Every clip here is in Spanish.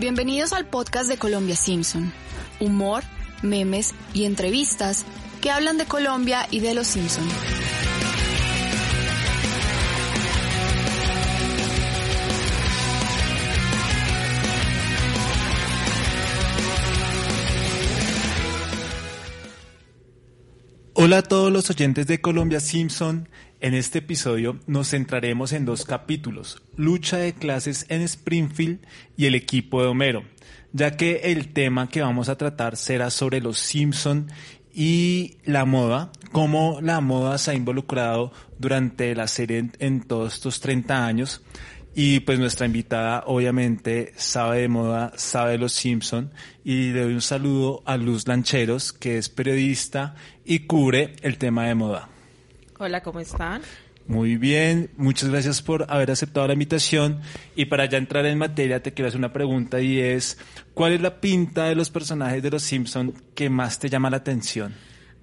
Bienvenidos al podcast de Colombia Simpson. Humor, memes y entrevistas que hablan de Colombia y de los Simpson. Hola a todos los oyentes de Colombia Simpson. En este episodio nos centraremos en dos capítulos, lucha de clases en Springfield y el equipo de Homero, ya que el tema que vamos a tratar será sobre los Simpson y la moda, cómo la moda se ha involucrado durante la serie en, todos estos 30 años. Y pues nuestra invitada obviamente sabe de moda, sabe de los Simpson y le doy un saludo a Luz Lancheros, que es periodista y cubre el tema de moda. Hola, ¿cómo están? Muy bien, muchas gracias por haber aceptado la invitación. Y para ya entrar en materia, te quiero hacer una pregunta y es, ¿cuál es la pinta de los personajes de los Simpson que más te llama la atención?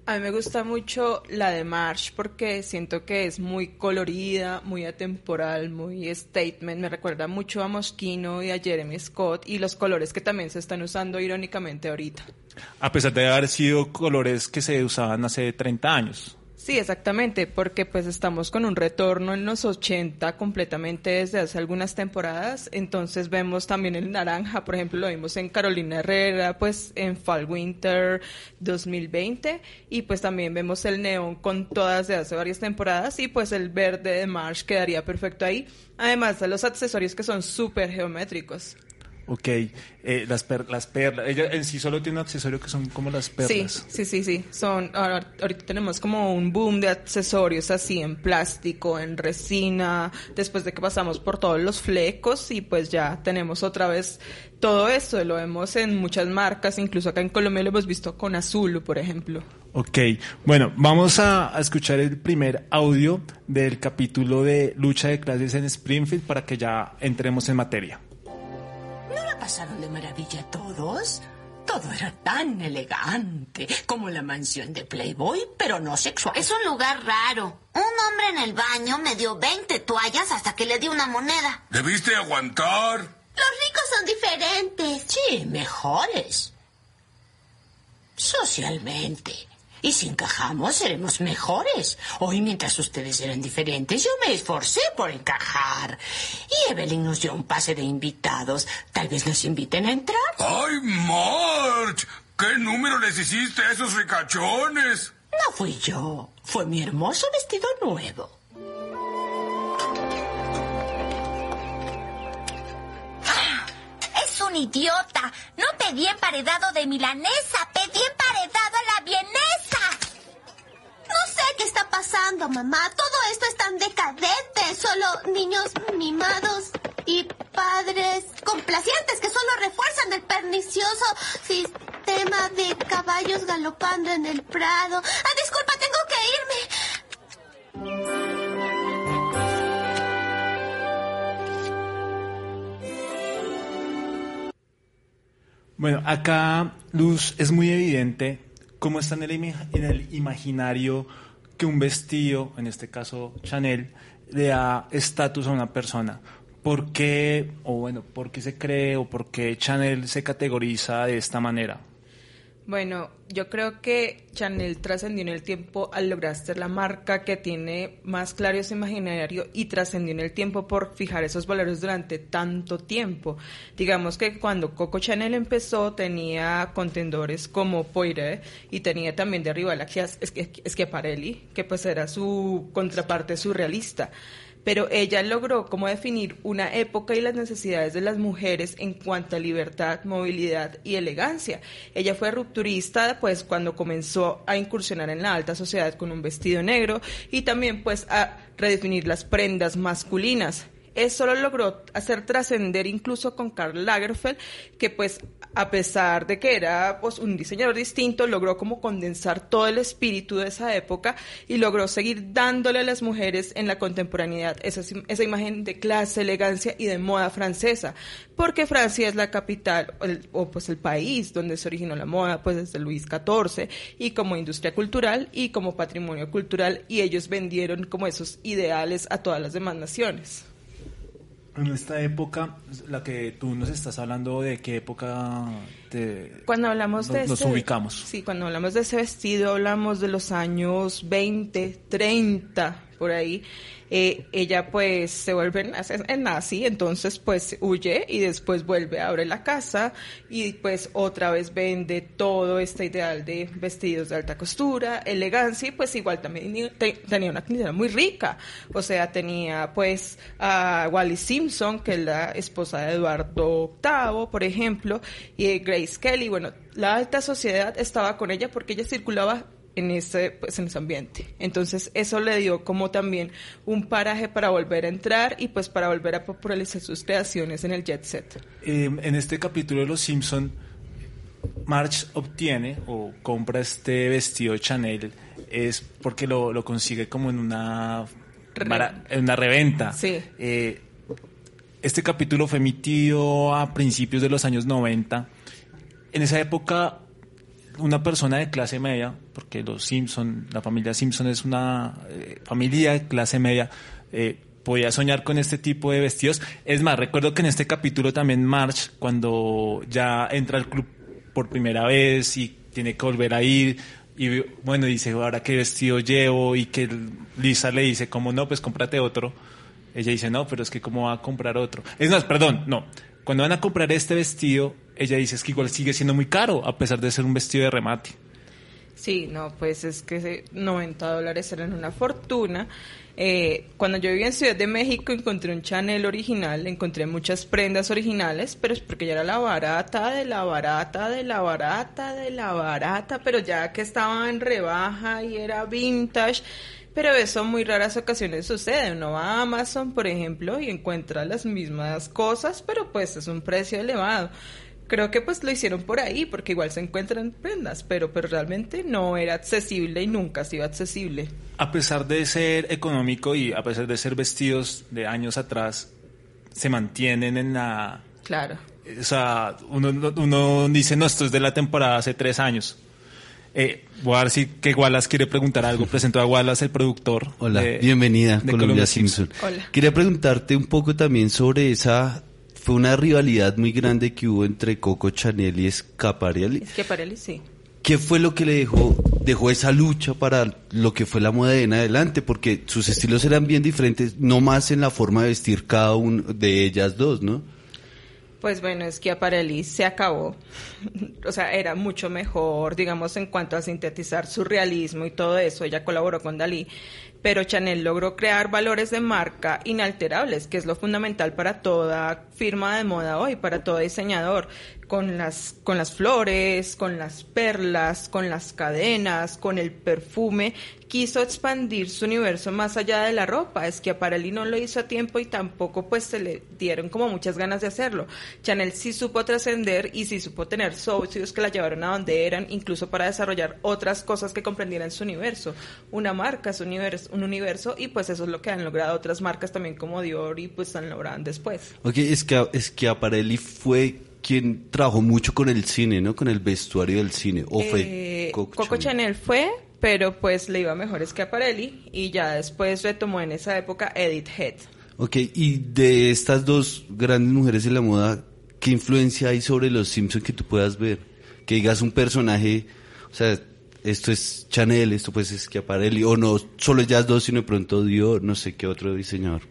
A mí me gusta mucho la de Marsh porque siento que es muy colorida, muy atemporal, muy statement. Me recuerda mucho a Moschino y a Jeremy Scott y los colores que también se están usando irónicamente ahorita. A pesar de haber sido colores que se usaban hace 30 años. Sí, exactamente, porque pues estamos con un retorno en los 80 completamente desde hace algunas temporadas, entonces vemos también el naranja, por ejemplo, lo vimos en Carolina Herrera, pues en Fall Winter 2020, y pues también vemos el neón con todas de hace varias temporadas, y pues el verde de Marsh quedaría perfecto ahí, además de los accesorios que son súper geométricos. Ok, eh, las, las perlas. Ella en sí solo tiene un accesorio que son como las perlas. Sí, sí, sí, sí. Son, ahorita tenemos como un boom de accesorios así en plástico, en resina, después de que pasamos por todos los flecos y pues ya tenemos otra vez todo esto. Lo vemos en muchas marcas, incluso acá en Colombia lo hemos visto con Azul, por ejemplo. Ok, bueno, vamos a, a escuchar el primer audio del capítulo de lucha de clases en Springfield para que ya entremos en materia pasaron de maravilla todos. Todo era tan elegante como la mansión de Playboy, pero no sexual. Es un lugar raro. Un hombre en el baño me dio 20 toallas hasta que le di una moneda. Debiste aguantar. Los ricos son diferentes. Sí, mejores. Socialmente. Y si encajamos, seremos mejores. Hoy, mientras ustedes eran diferentes, yo me esforcé por encajar. Y Evelyn nos dio un pase de invitados. Tal vez nos inviten a entrar. ¡Ay, March! ¿Qué número les hiciste a esos ricachones? No fui yo. Fue mi hermoso vestido nuevo. Es un idiota. No pedí emparedado de milanesa, pedí emparedado a la vienesa qué está pasando, mamá. Todo esto es tan decadente. Solo niños mimados y padres complacientes que solo refuerzan el pernicioso sistema de caballos galopando en el prado. Ah, disculpa, tengo que irme. Bueno, acá, Luz, es muy evidente cómo está en el, en el imaginario que un vestido, en este caso Chanel, le da estatus a una persona. ¿Por qué, o bueno, por qué se cree o por qué Chanel se categoriza de esta manera? Bueno, yo creo que Chanel trascendió en el tiempo al lograr ser la marca que tiene más claro ese imaginario y trascendió en el tiempo por fijar esos valores durante tanto tiempo. Digamos que cuando Coco Chanel empezó tenía contendores como Poire y tenía también de arriba la Schiaparelli, que pues era su contraparte surrealista pero ella logró como definir una época y las necesidades de las mujeres en cuanto a libertad, movilidad y elegancia. Ella fue rupturista pues cuando comenzó a incursionar en la alta sociedad con un vestido negro y también pues a redefinir las prendas masculinas. Eso lo logró hacer trascender incluso con Karl Lagerfeld, que pues a pesar de que era pues, un diseñador distinto, logró como condensar todo el espíritu de esa época y logró seguir dándole a las mujeres en la contemporaneidad esa, esa imagen de clase, elegancia y de moda francesa, porque Francia es la capital o pues el país donde se originó la moda pues desde Luis XIV y como industria cultural y como patrimonio cultural y ellos vendieron como esos ideales a todas las demás naciones. En esta época, la que tú nos estás hablando, ¿de qué época te, Cuando hablamos de nos ese- ubicamos? Sí, cuando hablamos de ese vestido, hablamos de los años 20, 30, por ahí. Eh, ella pues se vuelve nazi, en nazi, entonces pues huye y después vuelve, abre la casa y pues otra vez vende todo este ideal de vestidos de alta costura, elegancia y pues igual también te- tenía una clientela muy rica. O sea, tenía pues a Wally Simpson, que es la esposa de Eduardo VIII, por ejemplo, y Grace Kelly. Bueno, la alta sociedad estaba con ella porque ella circulaba en ese, pues, en ese ambiente. Entonces, eso le dio como también un paraje para volver a entrar y pues para volver a popularizar sus creaciones en el jet set. Eh, en este capítulo de Los Simpson, Marge obtiene o compra este vestido Chanel es porque lo, lo consigue como en una en una reventa. Sí. Eh, este capítulo fue emitido a principios de los años 90. En esa época, una persona de clase media, porque los Simpson, la familia Simpson es una eh, familia de clase media, eh, podía soñar con este tipo de vestidos. Es más, recuerdo que en este capítulo también March, cuando ya entra al club por primera vez y tiene que volver a ir, y bueno, dice, ahora qué vestido llevo, y que Lisa le dice, como no, pues cómprate otro. Ella dice, no, pero es que cómo va a comprar otro. Es más, perdón, no. Cuando van a comprar este vestido, ella dice es que igual sigue siendo muy caro, a pesar de ser un vestido de remate. Sí, no, pues es que ese 90 dólares eran una fortuna. Eh, cuando yo vivía en Ciudad de México encontré un Chanel original, encontré muchas prendas originales, pero es porque ya era la barata, de la barata, de la barata, de la barata, pero ya que estaba en rebaja y era vintage. Pero eso muy raras ocasiones sucede. Uno va a Amazon, por ejemplo, y encuentra las mismas cosas, pero pues es un precio elevado. Creo que pues lo hicieron por ahí, porque igual se encuentran prendas, pero, pero realmente no era accesible y nunca ha sido accesible. A pesar de ser económico y a pesar de ser vestidos de años atrás, se mantienen en la... Claro. O sea, uno, uno dice, no, esto es de la temporada hace tres años. Eh, voy a ver si que Wallace quiere preguntar algo. Presento a Wallace, el productor. Hola, de- bienvenida, de Colombia, Simpson. Hola. Quería preguntarte un poco también sobre esa. Fue una rivalidad muy grande que hubo entre Coco Chanel y Schiaparelli. Él sí. ¿Qué fue lo que le dejó, dejó esa lucha para lo que fue la moda de en adelante? Porque sus estilos eran bien diferentes, no más en la forma de vestir cada uno de ellas dos, ¿no? Pues bueno, es que Aparelli se acabó. O sea, era mucho mejor, digamos, en cuanto a sintetizar su realismo y todo eso. Ella colaboró con Dalí. Pero Chanel logró crear valores de marca inalterables, que es lo fundamental para toda firma de moda hoy, para todo diseñador. Con las, con las flores, con las perlas, con las cadenas, con el perfume. Quiso expandir su universo más allá de la ropa. Es que Aparelli no lo hizo a tiempo y tampoco pues se le dieron como muchas ganas de hacerlo. Chanel sí supo trascender y sí supo tener socios que la llevaron a donde eran, incluso para desarrollar otras cosas que comprendieran su universo. Una marca es un un universo y pues eso es lo que han logrado otras marcas también como Dior y pues han logrado después. Ok, es que, es que Aparelli fue quien trabajó mucho con el cine, ¿no? Con el vestuario del cine. ¿O fue Eh, Coco, Coco Chanel? Chanel fue, pero pues le iba mejor es que Aparelli y ya después retomó en esa época Edith Head. Ok, y de estas dos grandes mujeres de la moda, ¿qué influencia hay sobre los Simpsons que tú puedas ver? Que digas un personaje, o sea, esto es Chanel, esto pues es Schiaparelli, o no, solo ellas dos, sino de pronto Dior, no sé qué otro diseñador.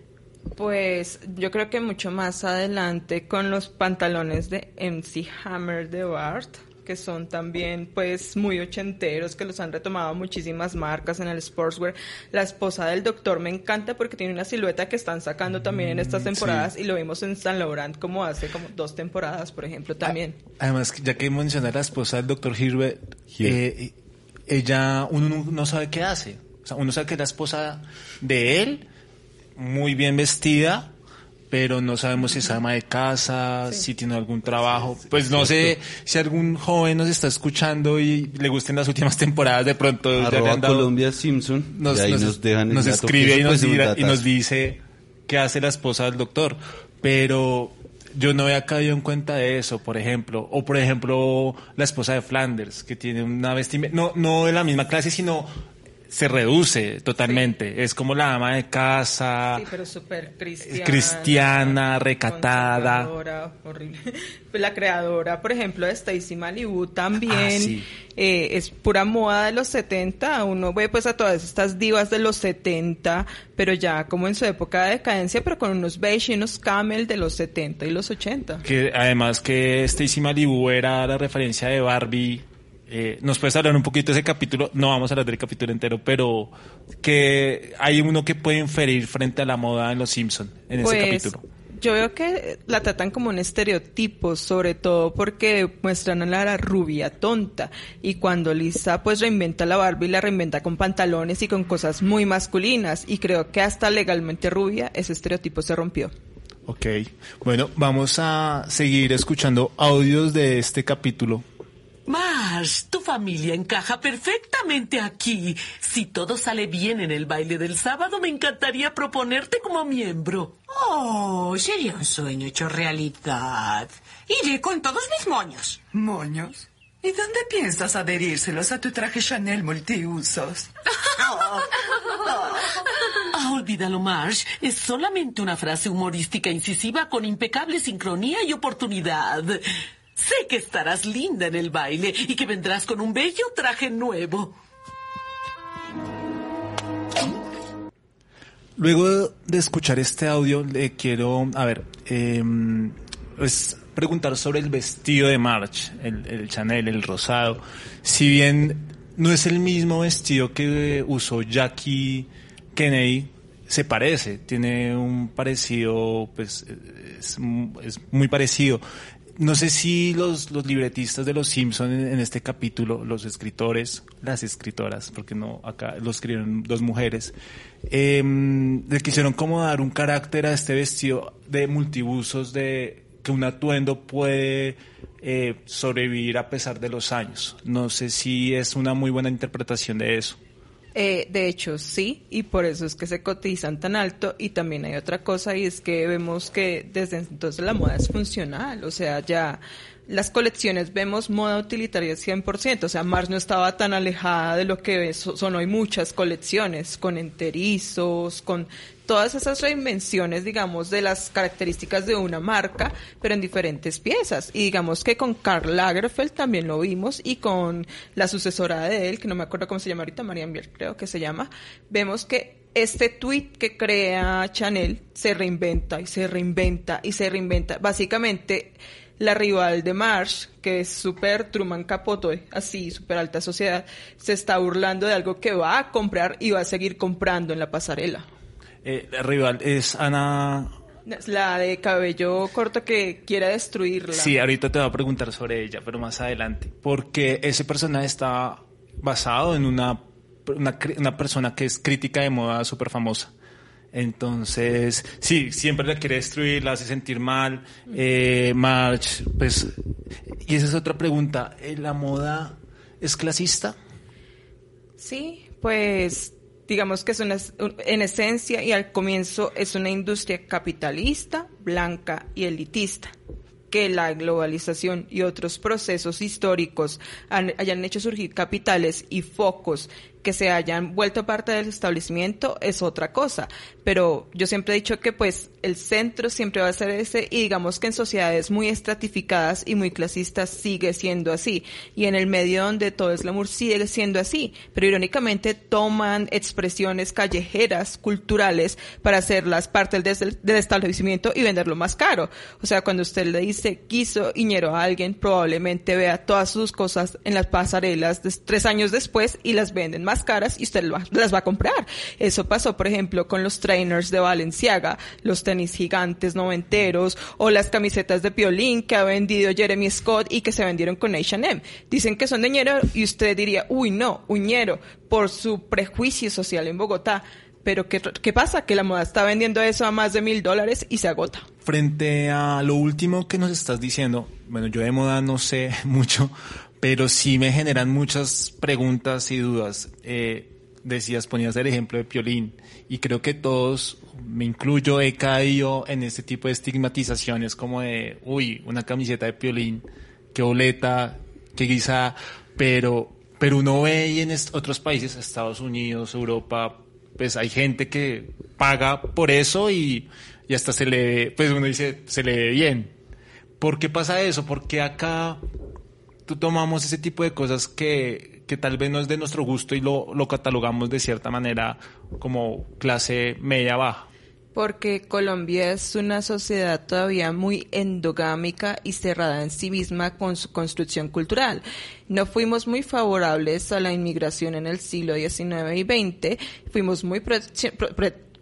Pues yo creo que mucho más adelante con los pantalones de MC Hammer de Bart, que son también pues muy ochenteros, que los han retomado muchísimas marcas en el sportswear. La esposa del doctor me encanta porque tiene una silueta que están sacando también en estas temporadas y lo vimos en Saint Laurent como hace como dos temporadas, por ejemplo, también. Además, ya que mencioné a la esposa del doctor Hirbert, eh, ella, uno no, sabe qué hace. O sea, uno sabe que es la esposa de él, muy bien vestida, pero no sabemos si es ama de casa, si tiene algún trabajo. Pues no sé si algún joven nos está escuchando y le gusten las últimas temporadas, de pronto Arroba dado- Colombia Simpson, nos, y ahí nos- nos, dejan nos escribe y nos, pues, dirá- y nos dice qué hace la esposa del doctor. Pero yo no había caído en cuenta de eso, por ejemplo. O por ejemplo, la esposa de Flanders, que tiene una vestimenta, no, no de la misma clase, sino se reduce totalmente. Es como la ama de casa, Sí, pero súper cristiana. cristiana, recatada. horrible. La creadora, por ejemplo, de Stacy Malibu también Ah, sí. eh, es pura moda de los 70. Uno ve pues a todas estas divas de los 70, pero ya como en su época de decadencia, pero con unos beige y unos camel de los 70 y los 80. que además que Stacy Malibu era la referencia de Barbie. Eh, ¿Nos puedes hablar un poquito de ese capítulo? No vamos a hablar del capítulo entero, pero que hay uno que puede inferir frente a la moda en Los Simpson en ese Pues, capítulo. Yo veo que la tratan como un estereotipo, sobre todo porque muestran a la rubia tonta. Y cuando Lisa pues reinventa la Barbie, la reinventa con pantalones y con cosas muy masculinas. Y creo que hasta legalmente rubia, ese estereotipo se rompió. Ok, bueno, vamos a seguir escuchando audios de este capítulo. Marsh, tu familia encaja perfectamente aquí. Si todo sale bien en el baile del sábado, me encantaría proponerte como miembro. Oh, sería un sueño hecho realidad. Iré con todos mis moños. ¿Moños? ¿Y dónde piensas adherírselos a tu traje Chanel multiusos? Ah, olvídalo, Marsh. Es solamente una frase humorística incisiva con impecable sincronía y oportunidad. Sé que estarás linda en el baile y que vendrás con un bello traje nuevo. Luego de escuchar este audio, le quiero, a ver, eh, pues preguntar sobre el vestido de March, el, el Chanel, el rosado. Si bien no es el mismo vestido que usó Jackie Kennedy, se parece, tiene un parecido, pues es, es muy parecido. No sé si los, los libretistas de Los Simpson en, este capítulo, los escritores, las escritoras, porque no, acá lo escribieron dos mujeres, eh, le quisieron como dar un carácter a este vestido de multibusos, de que un atuendo puede eh, sobrevivir a pesar de los años. No sé si es una muy buena interpretación de eso. Eh, de hecho, sí, y por eso es que se cotizan tan alto. Y también hay otra cosa, y es que vemos que desde entonces la moda es funcional. O sea, ya las colecciones vemos moda utilitaria 100%. O sea, Mars no estaba tan alejada de lo que so- son hoy muchas colecciones, con enterizos, con todas esas reinvenciones, digamos, de las características de una marca, pero en diferentes piezas. Y digamos que con Karl Lagerfeld también lo vimos y con la sucesora de él, que no me acuerdo cómo se llama ahorita, Marian Biel creo que se llama, vemos que este tweet que crea Chanel se reinventa y se reinventa y se reinventa. Básicamente, la rival de Marsh, que es súper Truman Capote, así, súper alta sociedad, se está burlando de algo que va a comprar y va a seguir comprando en la pasarela. Eh, la rival es Ana. La de cabello corto que quiere destruirla. Sí, ahorita te voy a preguntar sobre ella, pero más adelante. Porque ese personaje está basado en una, una, una persona que es crítica de moda súper famosa. Entonces, sí, siempre la quiere destruir, la hace sentir mal. Eh, March, pues. Y esa es otra pregunta. ¿eh, ¿La moda es clasista? Sí, pues digamos que es una, en esencia y al comienzo es una industria capitalista, blanca y elitista que la globalización y otros procesos históricos hayan hecho surgir capitales y focos que se hayan vuelto parte del establecimiento es otra cosa. Pero yo siempre he dicho que pues el centro siempre va a ser ese y digamos que en sociedades muy estratificadas y muy clasistas sigue siendo así. Y en el medio donde todo es glamour sigue siendo así. Pero irónicamente toman expresiones callejeras, culturales, para hacerlas parte del, del establecimiento y venderlo más caro. O sea, cuando usted le dice quiso Iñero a alguien, probablemente vea todas sus cosas en las pasarelas tres años después y las venden más caras y usted las va a comprar. Eso pasó, por ejemplo, con los trainers de Valenciaga, los tenis gigantes noventeros o las camisetas de Piolín que ha vendido Jeremy Scott y que se vendieron con H&M. Dicen que son de ñero y usted diría, uy, no, uñero, por su prejuicio social en Bogotá. Pero ¿qué, ¿qué pasa? Que la moda está vendiendo eso a más de mil dólares y se agota. Frente a lo último que nos estás diciendo, bueno, yo de moda no sé mucho, pero sí me generan muchas preguntas y dudas. Eh, decías, ponías el ejemplo de Piolín, y creo que todos, me incluyo, he caído en este tipo de estigmatizaciones como de, uy, una camiseta de Piolín, qué boleta, qué guisa, pero pero uno ve y en otros países, Estados Unidos, Europa, pues hay gente que paga por eso y, y hasta se le, pues uno dice, se le ve bien. ¿Por qué pasa eso? Porque acá tú tomamos ese tipo de cosas que, que tal vez no es de nuestro gusto y lo, lo catalogamos de cierta manera como clase media baja. Porque Colombia es una sociedad todavía muy endogámica y cerrada en sí misma con su construcción cultural. No fuimos muy favorables a la inmigración en el siglo XIX y XX, fuimos muy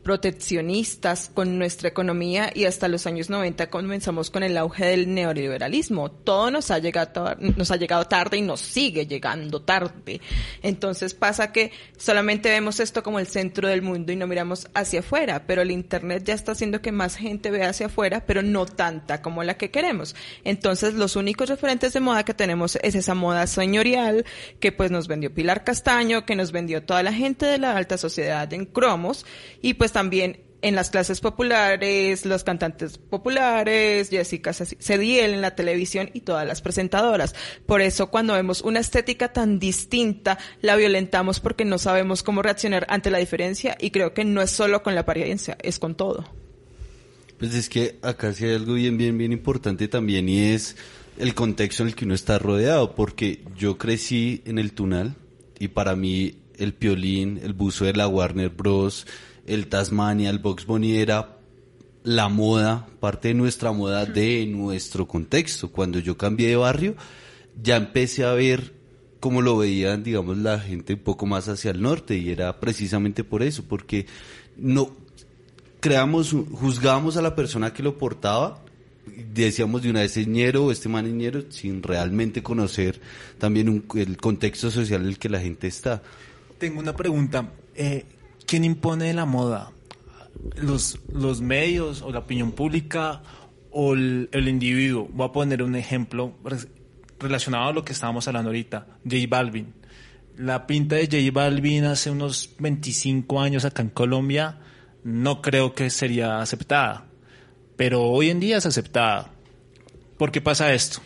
proteccionistas con nuestra economía y hasta los años 90 comenzamos con el auge del neoliberalismo. Todo nos ha llegado, nos ha llegado tarde y nos sigue llegando tarde. Entonces pasa que solamente vemos esto como el centro del mundo y no miramos hacia afuera, pero el Internet ya está haciendo que más gente vea hacia afuera, pero no tanta como la que queremos. Entonces los únicos referentes de moda que tenemos es esa moda señorial que pues nos vendió Pilar Castaño, que nos vendió toda la gente de la alta sociedad en cromos y pues también en las clases populares, los cantantes populares, Jessica Cediel en la televisión y todas las presentadoras. Por eso cuando vemos una estética tan distinta, la violentamos porque no sabemos cómo reaccionar ante la diferencia y creo que no es solo con la apariencia, es con todo. Pues es que acá sí hay algo bien, bien, bien importante también y es el contexto en el que uno está rodeado, porque yo crecí en el Tunal y para mí el Piolín, el buzo de la Warner Bros., el Tasmania, el Box Bunny era la moda, parte de nuestra moda de nuestro contexto. Cuando yo cambié de barrio, ya empecé a ver cómo lo veían, digamos, la gente un poco más hacia el norte y era precisamente por eso, porque no creamos, juzgábamos a la persona que lo portaba, decíamos de una vez ñero o este man es ñero, sin realmente conocer también un- el contexto social en el que la gente está. Tengo una pregunta. Eh, ¿Quién impone la moda? ¿Los, ¿Los medios o la opinión pública o el, el individuo? Voy a poner un ejemplo relacionado a lo que estábamos hablando ahorita. J Balvin. La pinta de J Balvin hace unos 25 años acá en Colombia no creo que sería aceptada. Pero hoy en día es aceptada. ¿Por qué pasa esto?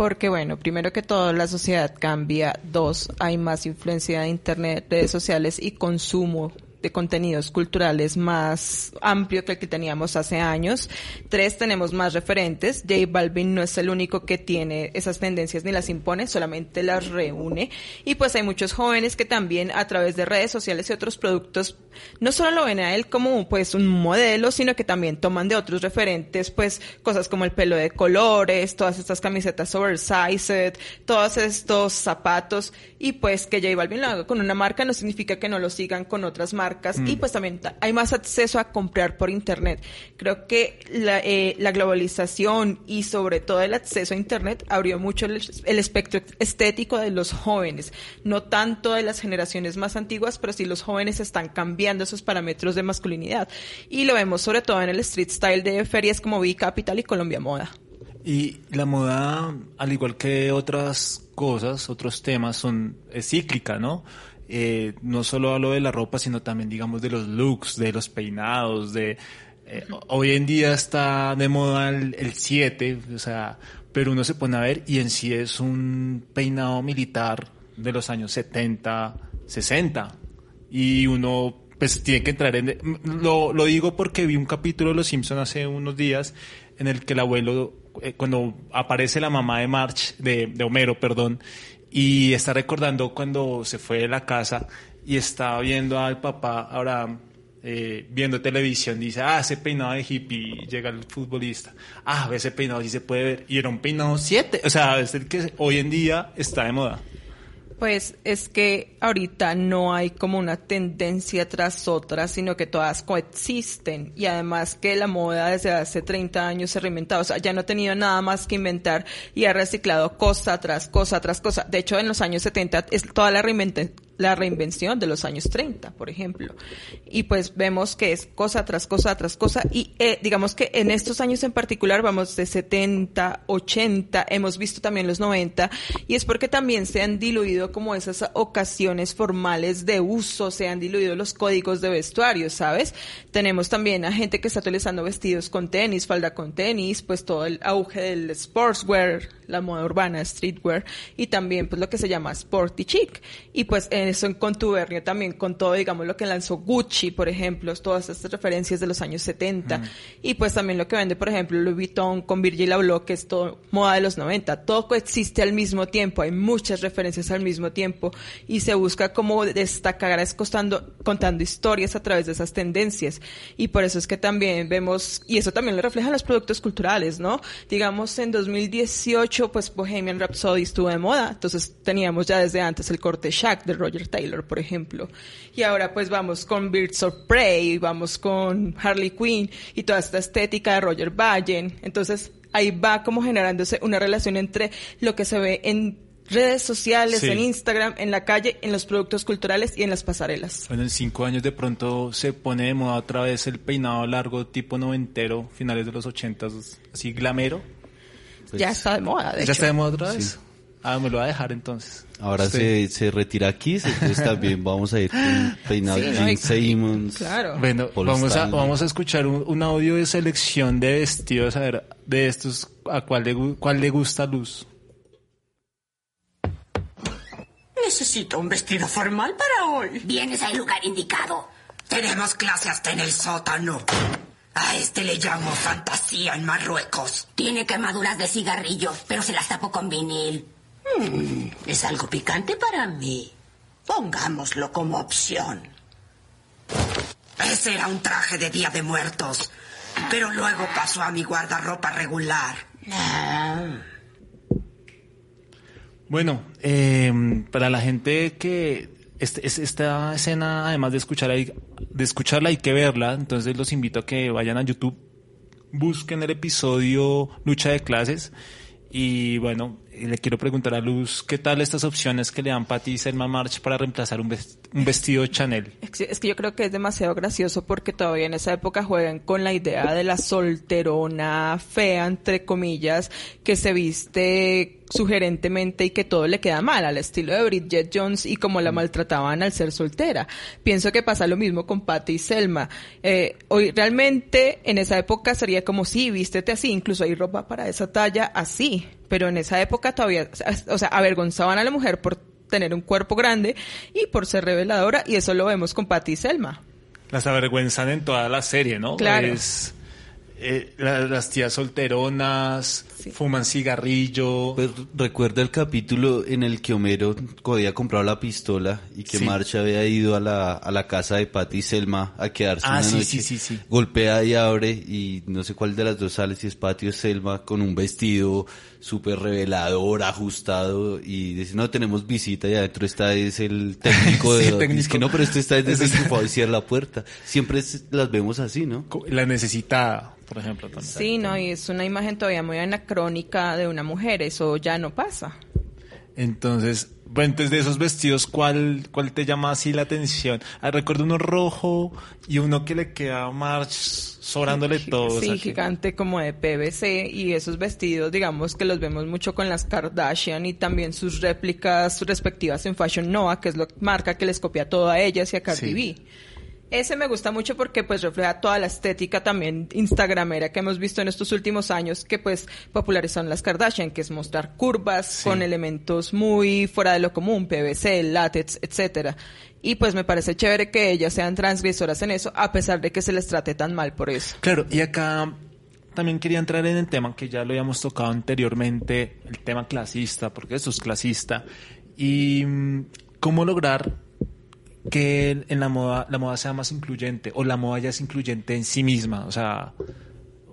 Porque bueno, primero que todo la sociedad cambia, dos, hay más influencia de internet, redes sociales y consumo de contenidos culturales más amplio que el que teníamos hace años. Tres, tenemos más referentes. J Balvin no es el único que tiene esas tendencias ni las impone, solamente las reúne. Y pues hay muchos jóvenes que también a través de redes sociales y otros productos no solo lo ven a él como pues un modelo, sino que también toman de otros referentes pues cosas como el pelo de colores, todas estas camisetas oversized, todos estos zapatos y pues que J Balvin lo haga con una marca no significa que no lo sigan con otras marcas y pues también ta- hay más acceso a comprar por internet. Creo que la, eh, la globalización y sobre todo el acceso a internet abrió mucho el, el espectro estético de los jóvenes, no tanto de las generaciones más antiguas, pero sí los jóvenes están cambiando esos parámetros de masculinidad y lo vemos sobre todo en el street style de ferias como B Capital y Colombia Moda. Y la moda, al igual que otras cosas, otros temas, son es cíclica, ¿no? Eh, no solo hablo de la ropa, sino también, digamos, de los looks, de los peinados, de... eh, Hoy en día está de moda el 7, o sea, pero uno se pone a ver y en sí es un peinado militar de los años 70, 60. Y uno pues tiene que entrar en... Lo, lo digo porque vi un capítulo de Los Simpson hace unos días en el que el abuelo, eh, cuando aparece la mamá de March, de, de Homero, perdón, y está recordando cuando se fue de la casa y está viendo al papá Abraham eh, viendo televisión, dice, ah, ese peinado de hippie, llega el futbolista, ah, ese peinado sí se puede ver, y era un peinado 7, o sea, es el que hoy en día está de moda. Pues es que ahorita no hay como una tendencia tras otra, sino que todas coexisten. Y además que la moda desde hace 30 años se ha reinventado. O sea, ya no ha tenido nada más que inventar y ha reciclado cosa tras cosa tras cosa. De hecho, en los años 70 es toda la, la reinvención de los años 30, por ejemplo. Y pues vemos que es cosa tras cosa tras cosa y eh, digamos que en estos años en particular vamos de 70, 80, hemos visto también los 90 y es porque también se han diluido como esas ocasiones formales de uso, se han diluido los códigos de vestuario, ¿sabes? Tenemos también a gente que está utilizando vestidos con tenis, falda con tenis, pues todo el auge del sportswear, la moda urbana, streetwear y también pues lo que se llama sporty chic y pues eso en contubernio también con todo digamos lo que lanzó Gucci por ejemplo todas estas referencias de los años 70 y pues también lo que vende por ejemplo Louis Vuitton con Virgil Abloh que es todo moda de los 90 todo coexiste al mismo tiempo hay muchas referencias al mismo tiempo y se busca como destacar es costando, contando historias a través de esas tendencias. Y por eso es que también vemos y eso también lo reflejan los productos culturales no digamos en 2018 pues Bohemian Rhapsody estuvo de moda, entonces teníamos ya desde antes el corte Shack de Roger Taylor, por ejemplo. Y ahora pues vamos con Birds of Prey, vamos con Harley Quinn y toda esta estética de Roger Ballen. Entonces ahí va como generándose una relación entre lo que se ve en redes sociales, Sí. en Instagram, en la calle, en los productos culturales y en las pasarelas. Bueno, en cinco años de pronto se pone de moda otra vez el peinado largo tipo noventero, finales de los ochentas, así glamero. ya está de moda, de ¿Ya hecho. está de moda otra vez? Ah, me lo va a dejar entonces. Ahora se, se retira Kiss, entonces también vamos a ir con peinado Sí, Simmons. Claro. Bueno, Paul vamos a, vamos a escuchar un, un audio de selección de vestidos, a ver, de estos, a cuál le, cuál le gusta a Luz. Necesito un vestido formal para hoy. Vienes al lugar indicado. Tenemos clase hasta en el sótano. A este le llamo fantasía en Marruecos. Tiene quemaduras de cigarrillos, pero se las tapo con vinil. Mm, es algo picante para mí. Pongámoslo como opción. Ese era un traje de Día de Muertos, pero luego pasó a mi guardarropa regular. Ah, Bueno, eh, para la gente que este- es- esta escena, además de escucharla, hay- de escucharla hay que verla, entonces los invito a que vayan a YouTube, busquen el episodio Lucha de Clases y bueno, le quiero preguntar a Luz, ¿qué tal estas opciones que le dan Patty y Selma March para reemplazar un un vestido Chanel? Es que yo creo que es demasiado gracioso porque todavía en esa época juegan con la idea de la solterona fea, entre comillas, que se viste sugerentemente y que todo le queda mal, al estilo de Bridget Jones y como la maltrataban al ser soltera. Pienso que pasa lo mismo con Patty y Selma. Eh, hoy realmente en esa época sería como, sí, vístete así, incluso hay ropa para esa talla así, pero en esa época todavía, o sea, avergonzaban a la mujer por tener un cuerpo grande y por ser reveladora y eso lo vemos con Patty y Selma. Las avergüenzan en toda la serie, ¿no? Claro. Es, eh, la- las tías solteronas, fuman cigarrillo. Pues recuerda el capítulo en el que Homero había comprado la pistola y que Sí. March había ido a la, a la casa de Patty y Selma a quedarse Ah, una sí, noche. sí, sí, sí. Golpea y abre y no sé cuál de las dos sale, si es Patty o Selma, con un vestido súper revelador, ajustado y dice, no, tenemos visita y adentro está es el técnico Sí, de... el técnico. Dice que no, pero esto está desenchufado y cierra la puerta. Siempre es- las vemos así, ¿no? La necesitada, por ejemplo, también. Sí, no, y es una imagen todavía muy anacrónica de una mujer, eso ya no pasa. Entonces, bueno, entonces de esos vestidos, ¿cuál, cuál te llama así la atención? Ah, recuerdo uno rojo y uno que le queda March sobrándole todo. o Sí, que- gigante como de PVC y esos vestidos, digamos que los vemos mucho con las Kardashian y también sus réplicas respectivas en Fashion Nova, que es la marca que les copia todo a ellas y a Cardi Sí. B. Ese me gusta mucho porque pues refleja toda la estética también instagramera que hemos visto en estos últimos años que pues popularizaron las Kardashian, que es mostrar curvas con elementos muy fuera de lo común, PVC, látex, etcétera. Y pues me parece chévere que ellas sean transgresoras en eso, a pesar de que se les trate tan mal por eso. Claro, y acá también quería entrar en el tema que ya lo habíamos tocado anteriormente, el tema clasista, porque eso es clasista, y mm, cómo lograr que en la moda la moda sea más incluyente o la moda ya es incluyente en sí misma, o sea,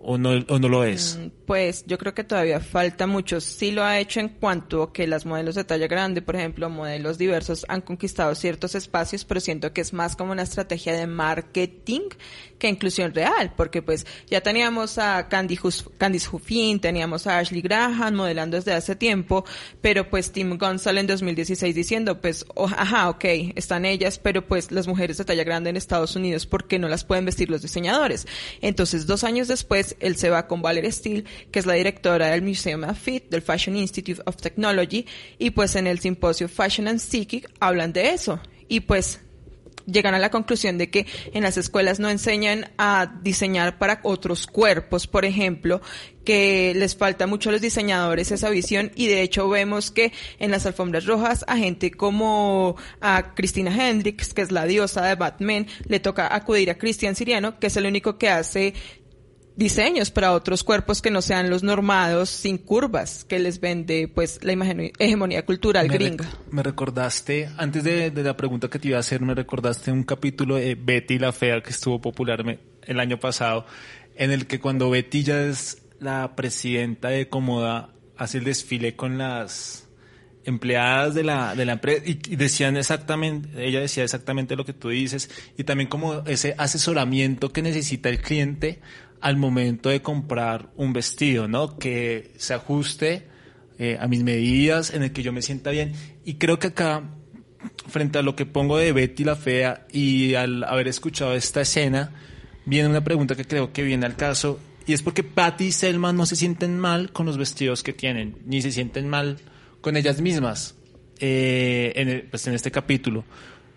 o no, o no lo es? Mm, Pues yo creo que todavía falta mucho. Sí lo ha hecho en cuanto a que las modelos de talla grande, por ejemplo, modelos diversos han conquistado ciertos espacios, pero siento que es más como una estrategia de marketing que inclusión real, porque pues ya teníamos a Candy Candice Huffin, teníamos a Ashley Graham modelando desde hace tiempo, pero pues Tim Gunn sale en 2016 diciendo, pues, oh, ajá, ok, están ellas, pero pues las mujeres de talla grande en Estados Unidos, ¿por qué no las pueden vestir los diseñadores? Entonces, dos años después, él se va con Valerie Steele, que es la directora del Museum of Fit, del Fashion Institute of Technology, y pues en el simposio Fashion and Psychic hablan de eso. Y pues llegan a la conclusión de que en las escuelas no enseñan a diseñar para otros cuerpos, por ejemplo, que les falta mucho a los diseñadores esa visión y de hecho vemos que en las alfombras rojas a gente como a Christina Hendricks, que es la diosa de Batman, le toca acudir a Christian Siriano, que es el único que hace diseños para otros cuerpos que no sean los normados sin curvas que les vende pues la imagen- hegemonía cultural Me, gringa. me recordaste, antes de, de la pregunta que te iba a hacer, me recordaste un capítulo de Betty la Fea que estuvo popular me- el año pasado, en el que cuando Betty ya es la presidenta de Comoda, hace el desfile con las empleadas de la, de la empresa y, y decían exactamente, ella decía exactamente lo que tú dices y también como ese asesoramiento que necesita el cliente al momento de comprar un vestido, ¿no? Que se ajuste eh, a mis medidas, en el que yo me sienta bien. Y creo que acá, frente a lo que pongo de Betty la Fea y al haber escuchado esta escena, viene una pregunta que creo que viene al caso. Y es porque Patty y Selma no se sienten mal con los vestidos que tienen, ni se sienten mal con ellas mismas eh, en, pues en este capítulo.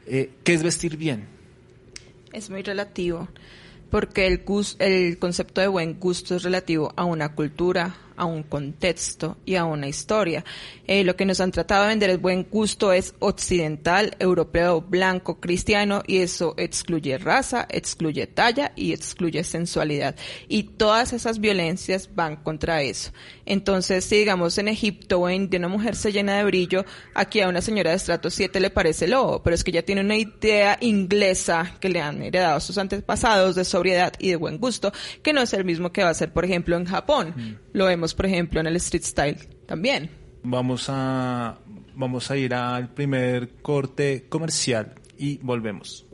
Eh, ¿Qué es vestir bien? Es muy relativo, porque el, el concepto de buen gusto es relativo a una cultura, a un contexto y a una historia. Eh, lo que nos han tratado de vender el buen gusto es occidental, europeo, blanco, cristiano, y eso excluye raza, excluye talla y excluye sensualidad. Y todas esas violencias van contra eso. Entonces, si digamos en Egipto o en de una mujer se llena de brillo, aquí a una señora de estrato 7 le parece lobo, pero es que ella tiene una idea inglesa que le han heredado sus antepasados de sobriedad y de buen gusto, que no es el mismo que va a ser, por ejemplo, en Japón. Lo vemos, por ejemplo, en el street style también. Vamos a, vamos a ir al primer corte comercial y volvemos.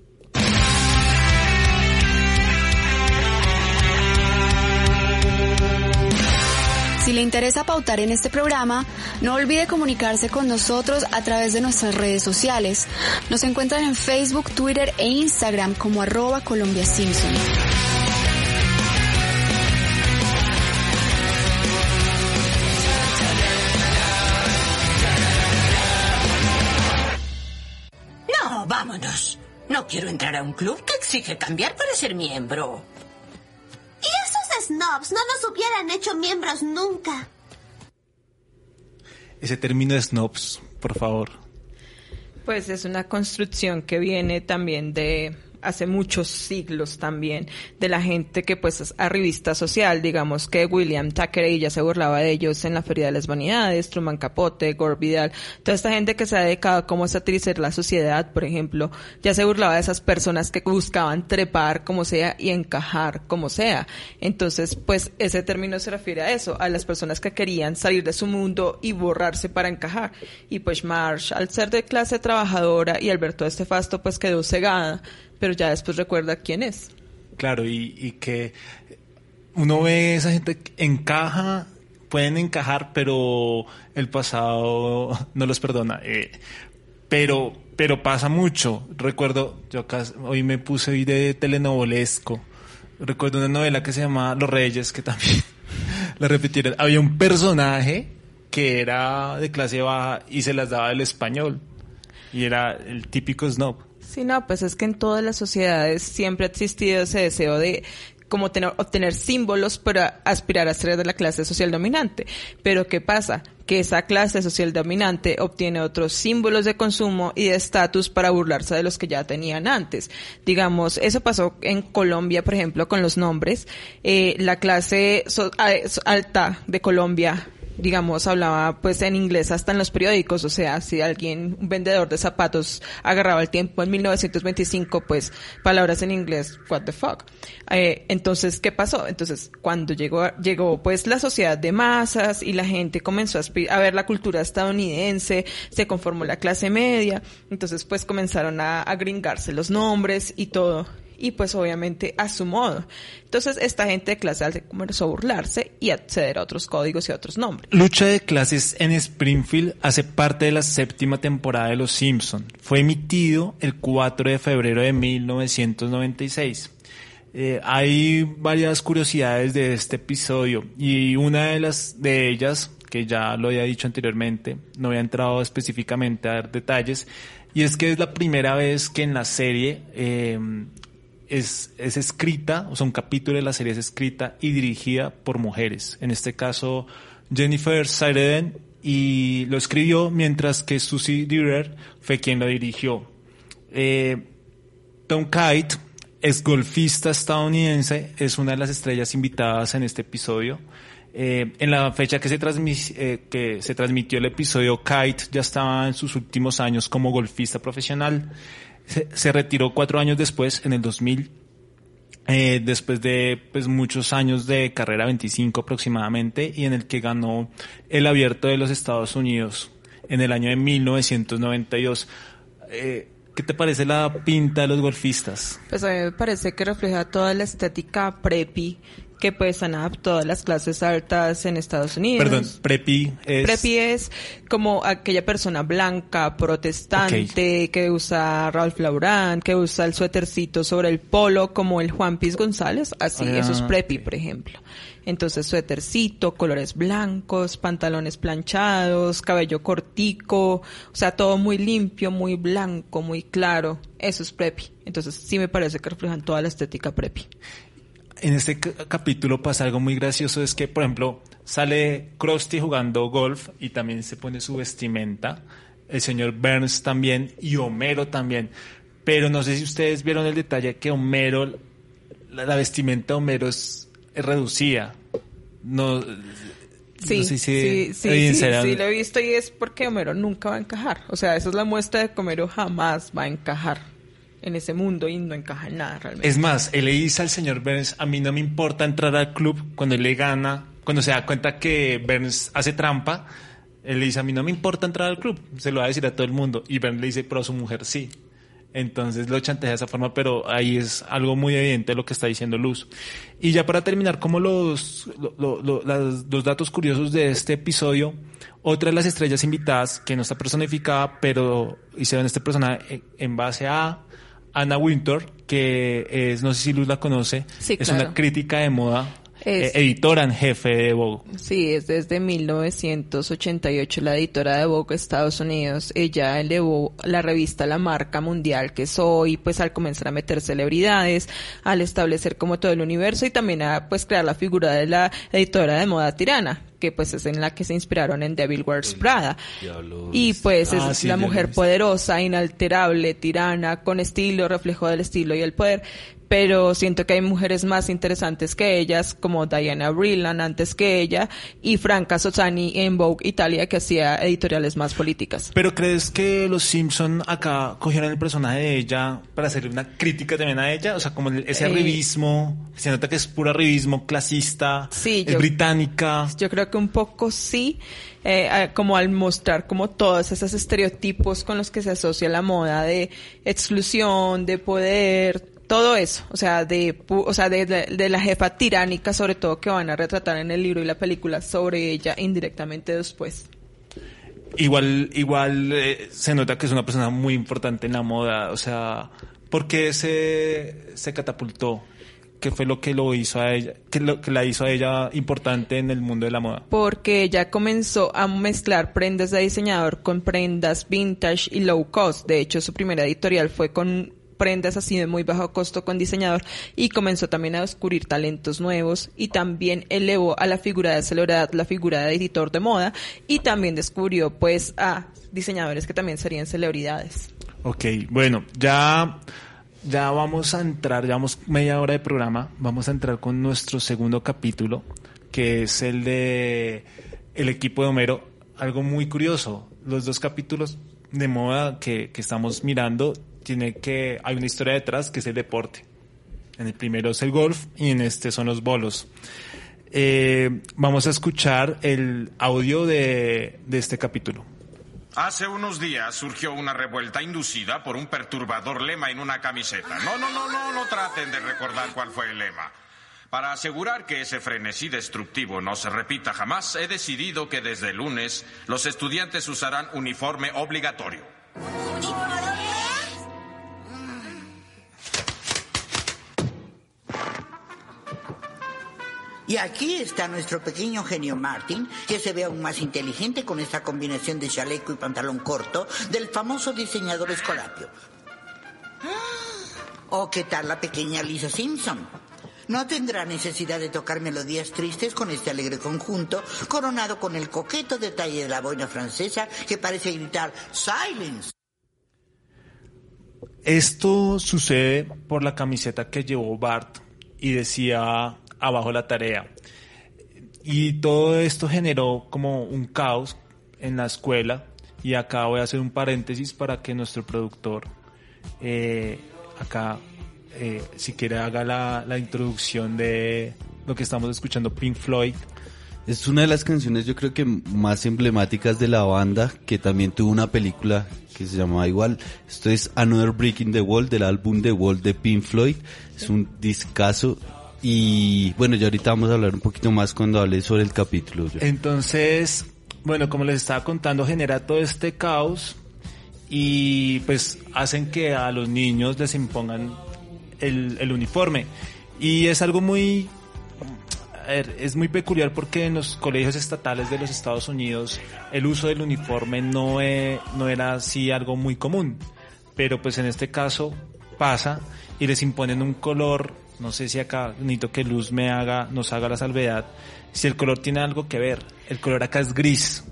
Si le interesa pautar en este programa, no olvide comunicarse con nosotros a través de nuestras redes sociales. Nos encuentran en Facebook, Twitter e Instagram como arroba Colombia Simpson. No, vámonos. No quiero entrar a un club que exige cambiar para ser miembro. Y esos snobs no nos hubieran hecho miembros nunca. Ese término de snobs, por favor. Pues es una construcción que viene también de hace muchos siglos también de la gente que pues es arribista social, digamos que William Thackeray ya se burlaba de ellos en la Feria de las Vanidades, Truman Capote, Gore Vidal, toda esta gente que se ha dedicado a cómo satirizar la sociedad, por ejemplo, ya se burlaba de esas personas que buscaban trepar como sea y encajar como sea. Entonces, pues ese término se refiere a eso, a las personas que querían salir de su mundo y borrarse para encajar. Y pues Marsh, al ser de clase trabajadora y Alberto Estefasto, pues quedó cegada, pero ya después recuerda quién es. Claro, y, y que uno ve esa gente que encaja, pueden encajar, pero el pasado no los perdona. eh, pero, pero pasa mucho. Recuerdo, yo acá hoy me puse hoy de telenovelesco. Recuerdo una novela que se llama Los Reyes, que también la repitieron. Había un personaje que era de clase baja y se las daba del español. Y era el típico snob. Sí, no, pues es que en todas las sociedades siempre ha existido ese deseo de como tener, obtener símbolos para aspirar a ser de la clase social dominante. Pero ¿qué pasa? Que esa clase social dominante obtiene otros símbolos de consumo y de estatus para burlarse de los que ya tenían antes. Digamos, eso pasó en Colombia, por ejemplo, con los nombres. Eh, la clase so- alta de Colombia digamos, hablaba pues en inglés hasta en los periódicos, o sea, si alguien, un vendedor de zapatos agarraba el tiempo en 1925, pues palabras en inglés, what the fuck. Eh, entonces, ¿qué pasó? Entonces, cuando llegó, llegó pues la sociedad de masas y la gente comenzó a, ver la cultura estadounidense, se conformó la clase media, entonces pues comenzaron a gringarse los nombres y todo y pues obviamente a su modo. Entonces esta gente de clase alta comenzó a burlarse y acceder a otros códigos y a otros nombres. Lucha de clases en Springfield hace parte de la séptima temporada de Los Simpson. Fue emitido el 4 de febrero de 1996. Eh, hay varias curiosidades de este episodio y una de las de ellas, que ya lo había dicho anteriormente, no había entrado específicamente a dar detalles, y es que es la primera vez que en la serie eh, es, es escrita, o sea, un capítulo de la serie es escrita y dirigida por mujeres. En este caso, Jennifer Sareden y lo escribió mientras que Susie Dierer fue quien lo dirigió. Eh, Tom Kite, ex golfista estadounidense, es una de las estrellas invitadas en este episodio. Eh, en la fecha que se, eh, que se transmitió el episodio, Kite ya estaba en sus últimos años como golfista profesional. Se, retiró cuatro años después, en el 2000, eh, después de pues, muchos años de carrera, 25 aproximadamente, y en el que ganó el abierto de los Estados Unidos en el año de 1992. Eh, ¿Qué te parece la pinta de los golfistas? Pues a mí me parece que refleja toda la estética preppy que pues han adaptado a las clases altas en Estados Unidos. Perdón, preppy es... Es como aquella persona blanca, protestante, que usa Ralph Lauren, que usa el suétercito sobre el polo, como el Juan Piz González, así, Ah, eso es preppy, ok. por ejemplo. Entonces, suétercito, colores blancos, pantalones planchados, cabello cortico, o sea, todo muy limpio, muy blanco, muy claro. Eso es preppy. Entonces, sí me parece que reflejan toda la estética preppy. En este ca- capítulo pasa algo muy gracioso, es que, por ejemplo, sale Krusty jugando golf y también se pone su vestimenta, el señor Burns también y Homero también. Pero no sé si ustedes vieron el detalle que Homero, la, la vestimenta de Homero es, es reducida. No, Sí, no sé si sí, sí, sí, sí, lo he visto y es porque Homero nunca va a encajar. O sea, esa es la muestra de que Homero jamás va a encajar en ese mundo y no encaja en nada realmente. Es más, él le dice al señor Burns, a mí no me importa entrar al club cuando él le gana, cuando se da cuenta que Burns hace trampa, él le dice, a mí no me importa entrar al club, se lo va a decir a todo el mundo. Y Burns le dice, pero a su mujer sí. Entonces lo chantajea de esa forma, pero ahí es algo muy evidente lo que está diciendo Luz. Y ya para terminar, como los, los datos curiosos de este episodio, otra de las estrellas invitadas, que no está personificada, pero hicieron este personaje en- en base a Anna Wintour, que es, no sé si Luz la conoce, Sí, es claro. una crítica de moda, Es- eh, editora en jefe de Vogue. Sí, es desde 1988 la editora de Vogue Estados Unidos. Ella elevó la revista a la marca mundial que es hoy, pues al comenzar a meter celebridades, al establecer como todo el universo y también a pues crear la figura de la editora de moda tirana, que pues es en la que se inspiraron en Devil Wears Prada. Y pues es Ah, sí, la mujer poderosa, inalterable, tirana, con estilo, reflejo del estilo y el poder. Pero siento que hay mujeres más interesantes que ellas, como Diana Brillan antes que ella, y Franca Sozzani en Vogue Italia, que hacía editoriales más políticas. Pero ¿crees que los Simpson acá cogieron el personaje de ella para hacer una crítica también a ella? O sea, como ese Eh, arribismo, se nota que es puro arribismo clasista, Sí, es yo- británica. Yo creo que un poco sí, eh, como al mostrar como todos esos estereotipos con los que se asocia la moda de exclusión, de poder, todo eso, o sea, de, o sea, de, de- de la jefa tiránica, sobre todo que van a retratar en el libro y la película sobre ella indirectamente después. Igual, igual eh, se nota que es una persona muy importante en la moda. O sea, ¿por qué se, se catapultó? ¿Qué fue lo que lo hizo a ella, que lo que la hizo a ella importante en el mundo de la moda? porque ella comenzó a mezclar prendas de diseñador con prendas vintage y low cost. De hecho, su primera editorial fue con prendas así de muy bajo costo con diseñador y comenzó también a descubrir talentos nuevos y también elevó a la figura de celebridad la figura de editor de moda y también descubrió pues a diseñadores que también serían celebridades. Ok, bueno, ya, ya vamos a entrar, llevamos media hora de programa, vamos a entrar con nuestro segundo capítulo, que es el de el equipo de Homero, algo muy curioso. Los dos capítulos de moda que, que estamos mirando tiene que hay una historia detrás que es el deporte. En el primero es el golf y en este son los bolos. Eh, vamos a escuchar el audio de, de este capítulo. Hace unos días surgió una revuelta inducida por un perturbador lema en una camiseta. No, no, no, no, no traten de recordar cuál fue el lema. Para asegurar que ese frenesí destructivo no se repita jamás, he decidido que desde el lunes los estudiantes usarán uniforme obligatorio. Y aquí está nuestro pequeño genio Martin, que se ve aún más inteligente con esta combinación de chaleco y pantalón corto del famoso diseñador Escolapio. ¿O qué tal la pequeña Lisa Simpson? No tendrá necesidad de tocar melodías tristes con este alegre conjunto, coronado con el coqueto detalle de la boina francesa que parece gritar Silence. Esto sucede por la camiseta que llevó Bart y decía abajo la tarea. Y todo esto generó como un caos en la escuela y acá voy a hacer un paréntesis para que nuestro productor eh, acá eh, si quiere haga la, la introducción de lo que estamos escuchando Pink Floyd. Es una de las canciones yo creo que más emblemáticas de la banda, que también tuvo una película que se llamaba igual. Esto es Another Brick in the Wall del álbum The Wall de Pink Floyd. Es un discazo y bueno, ya ahorita vamos a hablar un poquito más cuando hable sobre el capítulo. Entonces, bueno, como les estaba contando, genera todo este caos y pues hacen que a los niños les impongan el, uniforme. Y es algo muy, es muy peculiar porque en los colegios estatales de los Estados Unidos el uso del uniforme no, e, no era así algo muy común. Pero pues en este caso pasa y les imponen un color no sé si acá necesito que Luz me haga, nos haga la salvedad, si el color tiene algo que ver. El color acá es gris.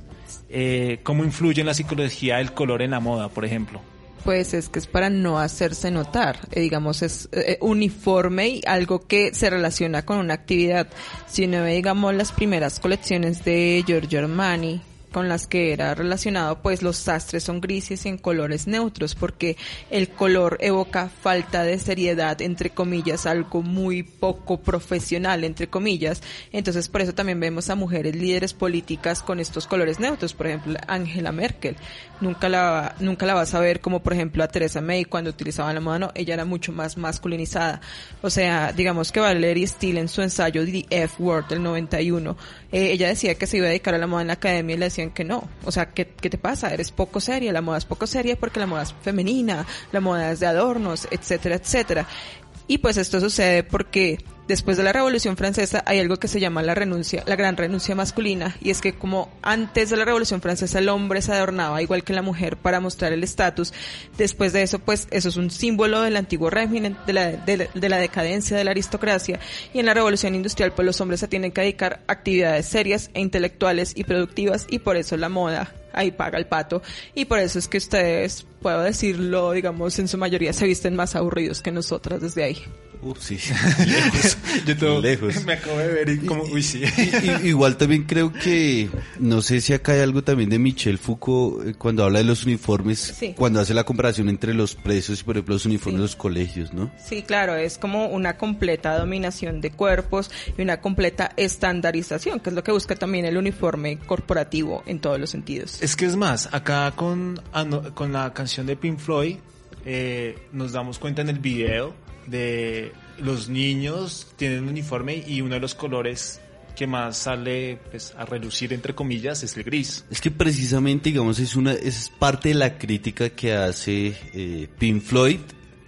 Eh, ¿Cómo influye en la psicología el color en la moda, por ejemplo? Pues es que es para no hacerse notar, eh, digamos, es eh, uniforme y algo que se relaciona con una actividad. Si ve, digamos, las primeras colecciones de Giorgio Armani, con las que era relacionado, pues los sastres son grises en colores neutros, porque el color evoca falta de seriedad, entre comillas, algo muy poco profesional, entre comillas. Entonces, por eso también vemos a mujeres líderes políticas con estos colores neutros, por ejemplo, Angela Merkel. Nunca la, nunca la vas a ver como, por ejemplo, a Teresa May cuando utilizaba la moda, no, ella era mucho más masculinizada. O sea, digamos que Valerie Steele en su ensayo The F Word del 91, eh, ella decía que se iba a dedicar a la moda en la academia y le que no. O sea, ¿qué, ¿qué te pasa? Eres poco seria, la moda es poco seria porque la moda es femenina, la moda es de adornos, etcétera, etcétera. Y pues esto sucede porque después de la Revolución Francesa hay algo que se llama la renuncia, la gran renuncia masculina, y es que como antes de la Revolución Francesa el hombre se adornaba igual que la mujer para mostrar el estatus, después de eso pues eso es un símbolo del antiguo régimen, de la, de, la decadencia de la aristocracia, y en la Revolución Industrial pues los hombres se tienen que dedicar a actividades serias e intelectuales y productivas, y por eso la moda ahí paga el pato, y por eso es que ustedes, puedo decirlo, digamos, en su mayoría se visten más aburridos que nosotras desde ahí. Uf, sí. Lejos. Yo todo, Lejos. me acabo de ver y como, uy, sí. Igual también creo que, no sé si acá hay algo también de Michel Foucault eh, cuando habla de los uniformes, Sí. cuando hace la comparación entre los precios y por ejemplo los uniformes de los colegios, ¿no? Sí, claro, es como una completa dominación de cuerpos y una completa estandarización, que es lo que busca también el uniforme corporativo en todos los sentidos. Es que es más, acá con, ano- con la canción de Pink Floyd eh, nos damos cuenta en el video de los niños tienen un uniforme y uno de los colores que más sale pues, a relucir entre comillas es el gris. Es que precisamente, digamos, es una es parte de la crítica que hace eh, Pink Floyd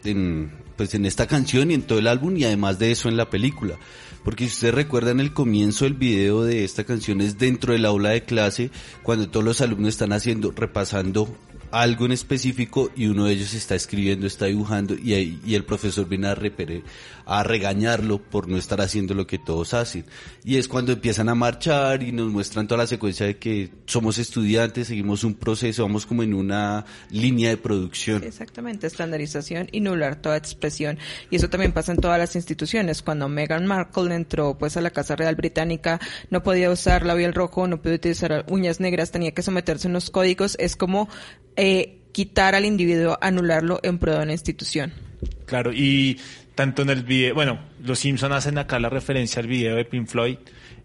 en, pues en esta canción y en todo el álbum y además de eso en la película. Porque si ustedes recuerdan el comienzo del video de esta canción es dentro del aula de clase cuando todos los alumnos están haciendo, repasando algo en específico y uno de ellos está escribiendo, está dibujando y, ahí- y el profesor viene a, repere- a regañarlo por no estar haciendo lo que todos hacen. Y es cuando empiezan a marchar y nos muestran toda la secuencia de que somos estudiantes, seguimos un proceso, vamos como en una línea de producción. Exactamente, estandarización y nublar toda expresión. Y eso también pasa en todas las instituciones. Cuando Meghan Markle entró pues a la Casa Real Británica, no podía usar labial rojo, no podía utilizar uñas negras, tenía que someterse a unos códigos. Es como eh, quitar al individuo, anularlo en pro de una institución. Claro, y tanto en el video, bueno, los Simpson hacen acá la referencia al video de Pink Floyd,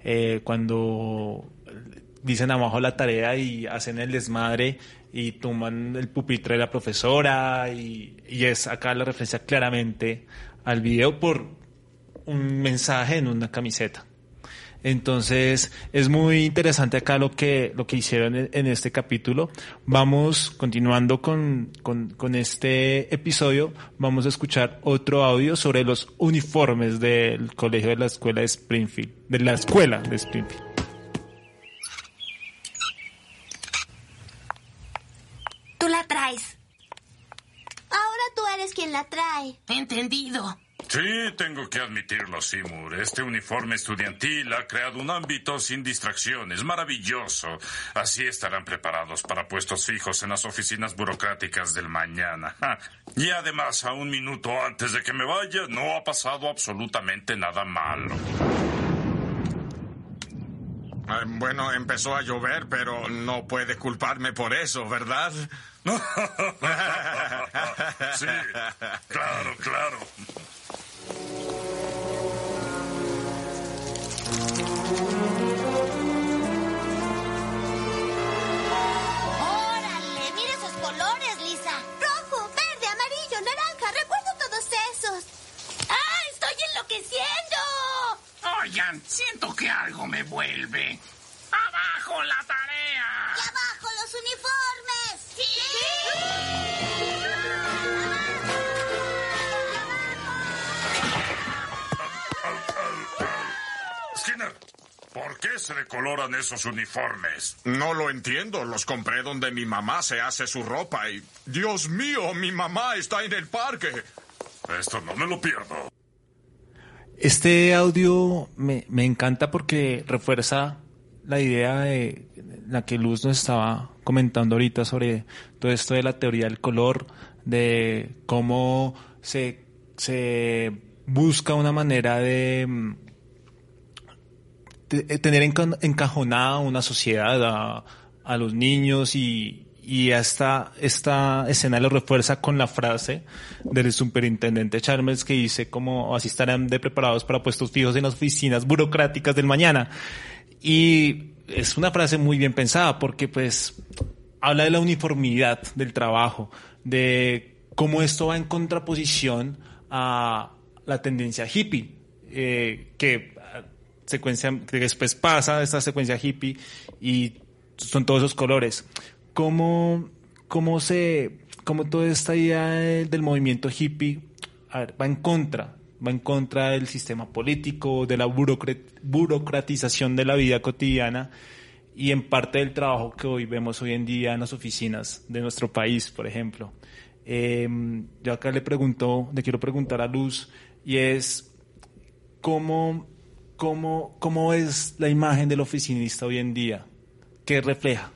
eh, cuando dicen abajo la tarea y hacen el desmadre y toman el pupitre de la profesora y, y es acá la referencia claramente al video por un mensaje en una camiseta. Entonces, es muy interesante acá lo que, lo que hicieron en, este capítulo. Vamos continuando con, con, con este episodio. Vamos a escuchar otro audio sobre los uniformes del colegio de la escuela de Springfield, de la escuela de Springfield. Tú la traes. Ahora tú eres quien la trae. Entendido. Sí, tengo que admitirlo, Seymour. Este uniforme estudiantil ha creado un ámbito sin distracciones. Maravilloso. Así estarán preparados para puestos fijos en las oficinas burocráticas del mañana. Y además, a un minuto antes de que me vaya, no ha pasado absolutamente nada malo. Eh, Bueno, empezó a llover, pero no puede culparme por eso, ¿verdad? Sí, claro, claro. ¡Órale! ¡Mira esos colores, Lisa! Rojo, verde, amarillo, naranja. Recuerdo todos esos. ¡Ah! ¡Estoy enloqueciendo! Oigan, siento que algo me vuelve. ¡Abajo la tarea! ¡Y abajo los uniformes! Skinner, ¿por qué se decoloran esos uniformes? No lo entiendo. Los compré donde mi mamá se hace su ropa y... Dios mío, mi mamá está en el parque. Esto no me lo pierdo. Este audio me, me encanta porque refuerza la idea de la que Luz nos estaba comentando ahorita sobre todo esto de la teoría del color, de cómo se, se busca una manera de, de tener enca- encajonada una sociedad a, a los niños y, y esta, esta escena lo refuerza con la frase del superintendente Chalmers que dice como así estarán de preparados para puestos fijos en las oficinas burocráticas del mañana. Y es una frase muy bien pensada porque pues habla de la uniformidad del trabajo, de cómo esto va en contraposición a la tendencia hippie, eh, que secuencia que después pasa esta secuencia hippie y son todos esos colores. ¿Cómo, cómo se, cómo toda esta idea del, del movimiento hippie ver, va en contra, va en contra del sistema político, de la burocra- burocratización de la vida cotidiana y en parte del trabajo que hoy vemos hoy en día en las oficinas de nuestro país, por ejemplo. Eh, yo acá le pregunto, le quiero preguntar a Luz, y es cómo, cómo, cómo es la imagen del oficinista hoy en día, qué refleja.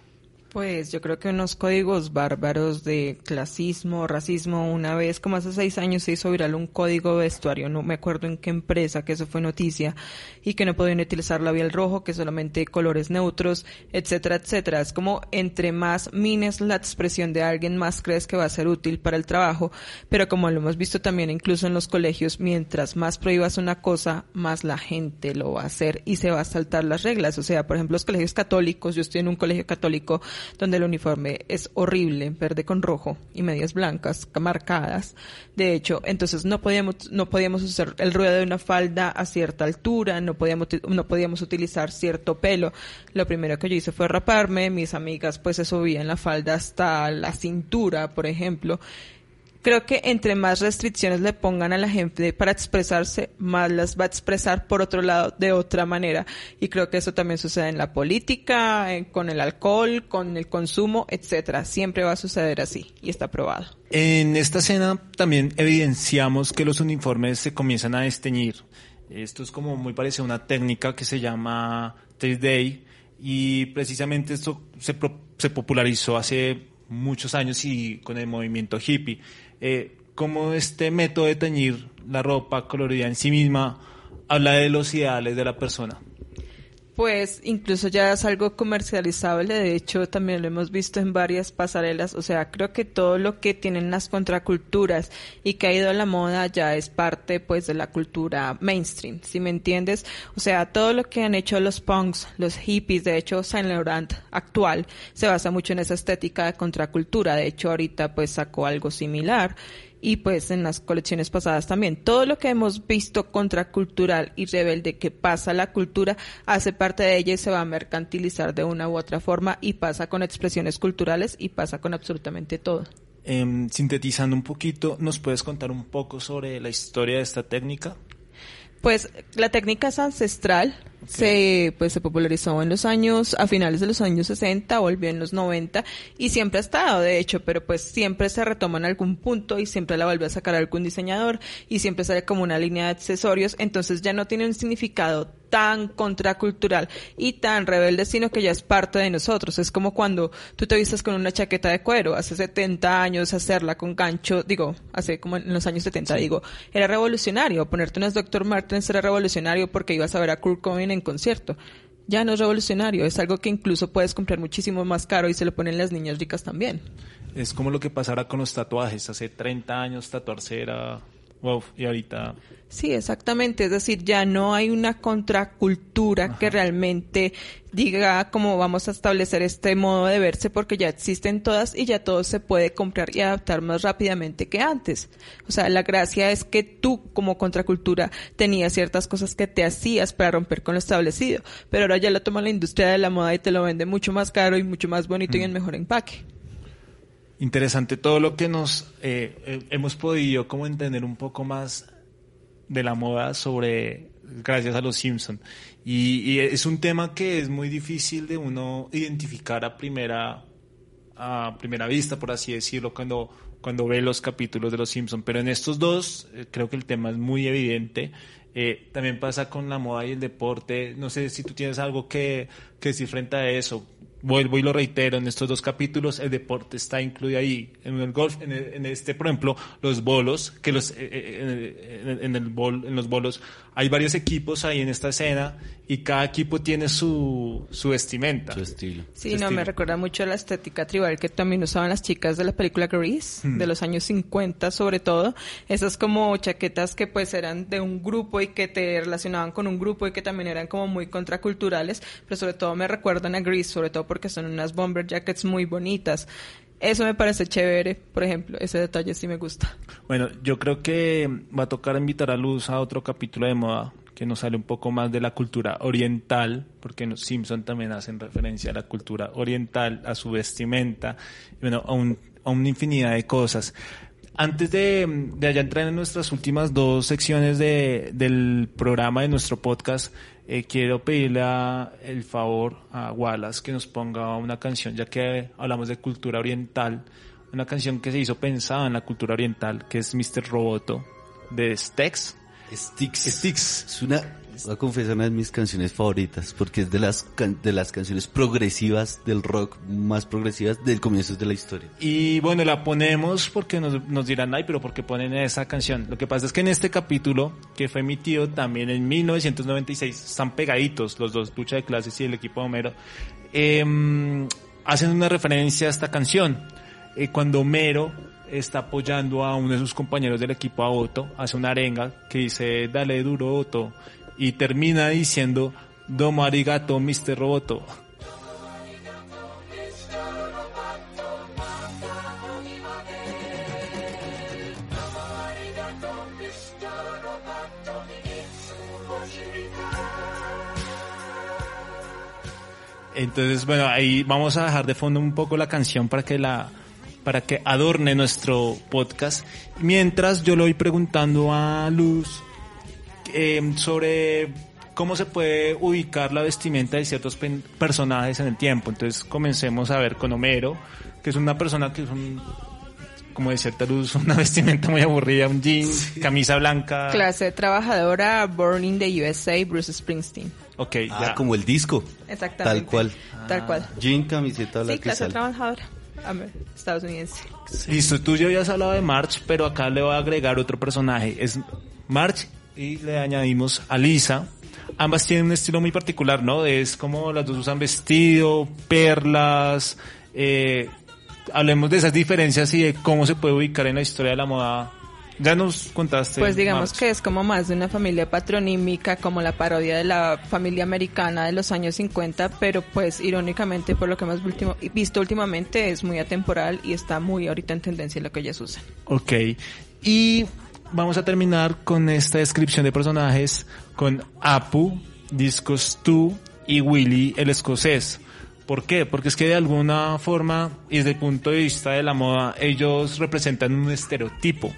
Pues yo creo que unos códigos bárbaros de clasismo, racismo. Una vez, como hace seis años, se hizo viral un código vestuario, no me acuerdo en qué empresa, que eso fue noticia, y que no podían utilizar labial rojo, que solamente colores neutros, etcétera, etcétera. Es como entre más mines la expresión de alguien, más crees que va a ser útil para el trabajo, pero como lo hemos visto también incluso en los colegios, mientras más prohíbas una cosa, más la gente lo va a hacer y se va a saltar las reglas. O sea, por ejemplo, los colegios católicos, yo estoy en un colegio católico donde el uniforme es horrible, verde con rojo y medias blancas marcadas. De hecho, entonces no podíamos, no podíamos usar el ruedo de una falda a cierta altura, no podíamos, no podíamos utilizar cierto pelo. Lo primero que yo hice fue raparme, mis amigas pues se subían la falda hasta la cintura, por ejemplo. Creo que entre más restricciones le pongan a la gente para expresarse, más las va a expresar por otro lado de otra manera. Y creo que eso también sucede en la política, con el alcohol, con el consumo, etcétera. Siempre va a suceder así y está probado. En esta escena también evidenciamos que los uniformes se comienzan a desteñir. Esto es como muy parecido a una técnica que se llama Taste Day y precisamente esto se, pro- se popularizó hace muchos años y con el movimiento hippie. Eh, como este método de teñir la ropa colorida en sí misma habla de los ideales de la persona. Pues incluso ya es algo comercializable, de hecho también lo hemos visto en varias pasarelas, o sea, creo que todo lo que tienen las contraculturas y que ha ido a la moda ya es parte pues de la cultura mainstream, si me entiendes, o sea, todo lo que han hecho los punks, los hippies, de hecho Saint Laurent actual se basa mucho en esa estética de contracultura, de hecho ahorita pues sacó algo similar y pues en las colecciones pasadas también. Todo lo que hemos visto contracultural y rebelde que pasa la cultura hace parte de ella y se va a mercantilizar de una u otra forma y pasa con expresiones culturales y pasa con absolutamente todo. Em, sintetizando un poquito, ¿nos puedes contar un poco sobre la historia de esta técnica? Pues la técnica es ancestral, se pues se popularizó en los años a finales de los años 60, volvió en los 90 y siempre ha estado, de hecho, pero pues siempre se retoma en algún punto y siempre la vuelve a sacar algún diseñador y siempre sale como una línea de accesorios, entonces ya no tiene un significado tan contracultural y tan rebelde, sino que ya es parte de nosotros. Es como cuando tú te vistes con una chaqueta de cuero, hace 70 años hacerla con gancho, digo, hace como en los años 70, digo, era revolucionario. Ponerte unas Dr. Martens era revolucionario porque ibas a ver a Kurt Cobain en concierto. Ya no es revolucionario, es algo que incluso puedes comprar muchísimo más caro y se lo ponen las niñas ricas también. Es como lo que pasara con los tatuajes. Hace 30 años tatuarse era... Wow, y ahorita... Sí, exactamente. Es decir, ya no hay una contracultura que realmente diga cómo vamos a establecer este modo de verse porque ya existen todas y ya todo se puede comprar y adaptar más rápidamente que antes. O sea, la gracia es que tú como contracultura tenías ciertas cosas que te hacías para romper con lo establecido, pero ahora ya lo toma la industria de la moda y te lo vende mucho más caro y mucho más bonito y en mejor empaque. Interesante todo lo que nos eh, eh, hemos podido como entender un poco más de la moda sobre gracias a los Simpson. Y, y es un tema que es muy difícil de uno identificar a primera a primera vista por así decirlo cuando cuando ve los capítulos de los Simpson. Pero en estos dos eh, creo que el tema es muy evidente. Eh, también pasa con la moda y el deporte. No sé si tú tienes algo que, que decir frente a eso vuelvo y lo reitero, en estos dos capítulos el deporte está incluido ahí. En el golf, en, el- en este, por ejemplo, los bolos, que los, eh, eh, en, el- en el bol, en los bolos hay varios equipos ahí en esta escena y cada equipo tiene su, su vestimenta. Su estilo. Sí, no, me recuerda mucho a la estética tribal que también usaban las chicas de la película Grease, Hmm. de los años 50 sobre todo. Esas como chaquetas que pues eran de un grupo y que te relacionaban con un grupo y que también eran como muy contraculturales, pero sobre todo me recuerdan a Grease, sobre todo porque son unas bomber jackets muy bonitas. Eso me parece chévere, por ejemplo, ese detalle sí me gusta. Bueno, yo creo que va a tocar invitar a Luz a otro capítulo de moda que nos sale un poco más de la cultura oriental, porque los Simpson también hacen referencia a la cultura oriental, a su vestimenta, bueno, a, un- a una infinidad de cosas. Antes de, de allá entrar en nuestras últimas dos secciones de, del programa de nuestro podcast, eh, quiero pedirle a- el favor a Wallace que nos ponga una canción, ya que hablamos de cultura oriental, una canción que se hizo pensada en la cultura oriental, que es Mr. Roboto, de Stex. Sticks. Sticks. Es una, voy a confesar una de mis canciones favoritas, porque es de las, de las canciones progresivas del rock, más progresivas del comienzo de la historia. Y bueno, la ponemos porque nos, nos dirán, ay, pero ¿por qué ponen esa canción? Lo que pasa es que en este capítulo, que fue emitido también en 1996, están pegaditos los dos, Lucha de Clases y el equipo de Homero, em, hacen una referencia a esta canción. Eh, cuando Homero está apoyando a uno de sus compañeros del equipo, a Otto, hace una arenga que dice, dale duro Otto, y termina diciendo, domo arigato, Mr. Roboto. Entonces, bueno, ahí vamos a dejar de fondo un poco la canción para que la para que adorne nuestro podcast. Mientras yo le voy preguntando a Luz eh, sobre cómo se puede ubicar la vestimenta de ciertos pen- personajes en el tiempo. Entonces comencemos a ver con Homero, que es una persona que es un, como de cierta luz, una vestimenta muy aburrida, un jean, camisa blanca. Clase trabajadora, Born in the USA, Bruce Springsteen. Ok, Ah, ya. como el disco. Exactamente. Tal cual. Tal cual. Jean, camiseta Sí, blanca y clase trabajadora. Amer- Estadounidense. Listo, tú ya habías hablado de March, pero acá le voy a agregar otro personaje. Es March y le añadimos a Lisa. Ambas tienen un estilo muy particular, ¿no? Es como las dos usan vestido, perlas. Eh, hablemos de esas diferencias y de cómo se puede ubicar en la historia de la moda. Ya nos contaste. Pues digamos March. que es como más de una familia patronímica, como la parodia de la familia americana de los años 50, pero pues irónicamente por lo que hemos último- visto últimamente es muy atemporal y está muy ahorita en tendencia lo que ellas usan. Ok. Y vamos a terminar con esta descripción de personajes con Apu, Discos 2 y Willy el escocés. ¿Por qué? Porque es que de alguna forma, y desde el punto de vista de la moda, ellos representan un estereotipo.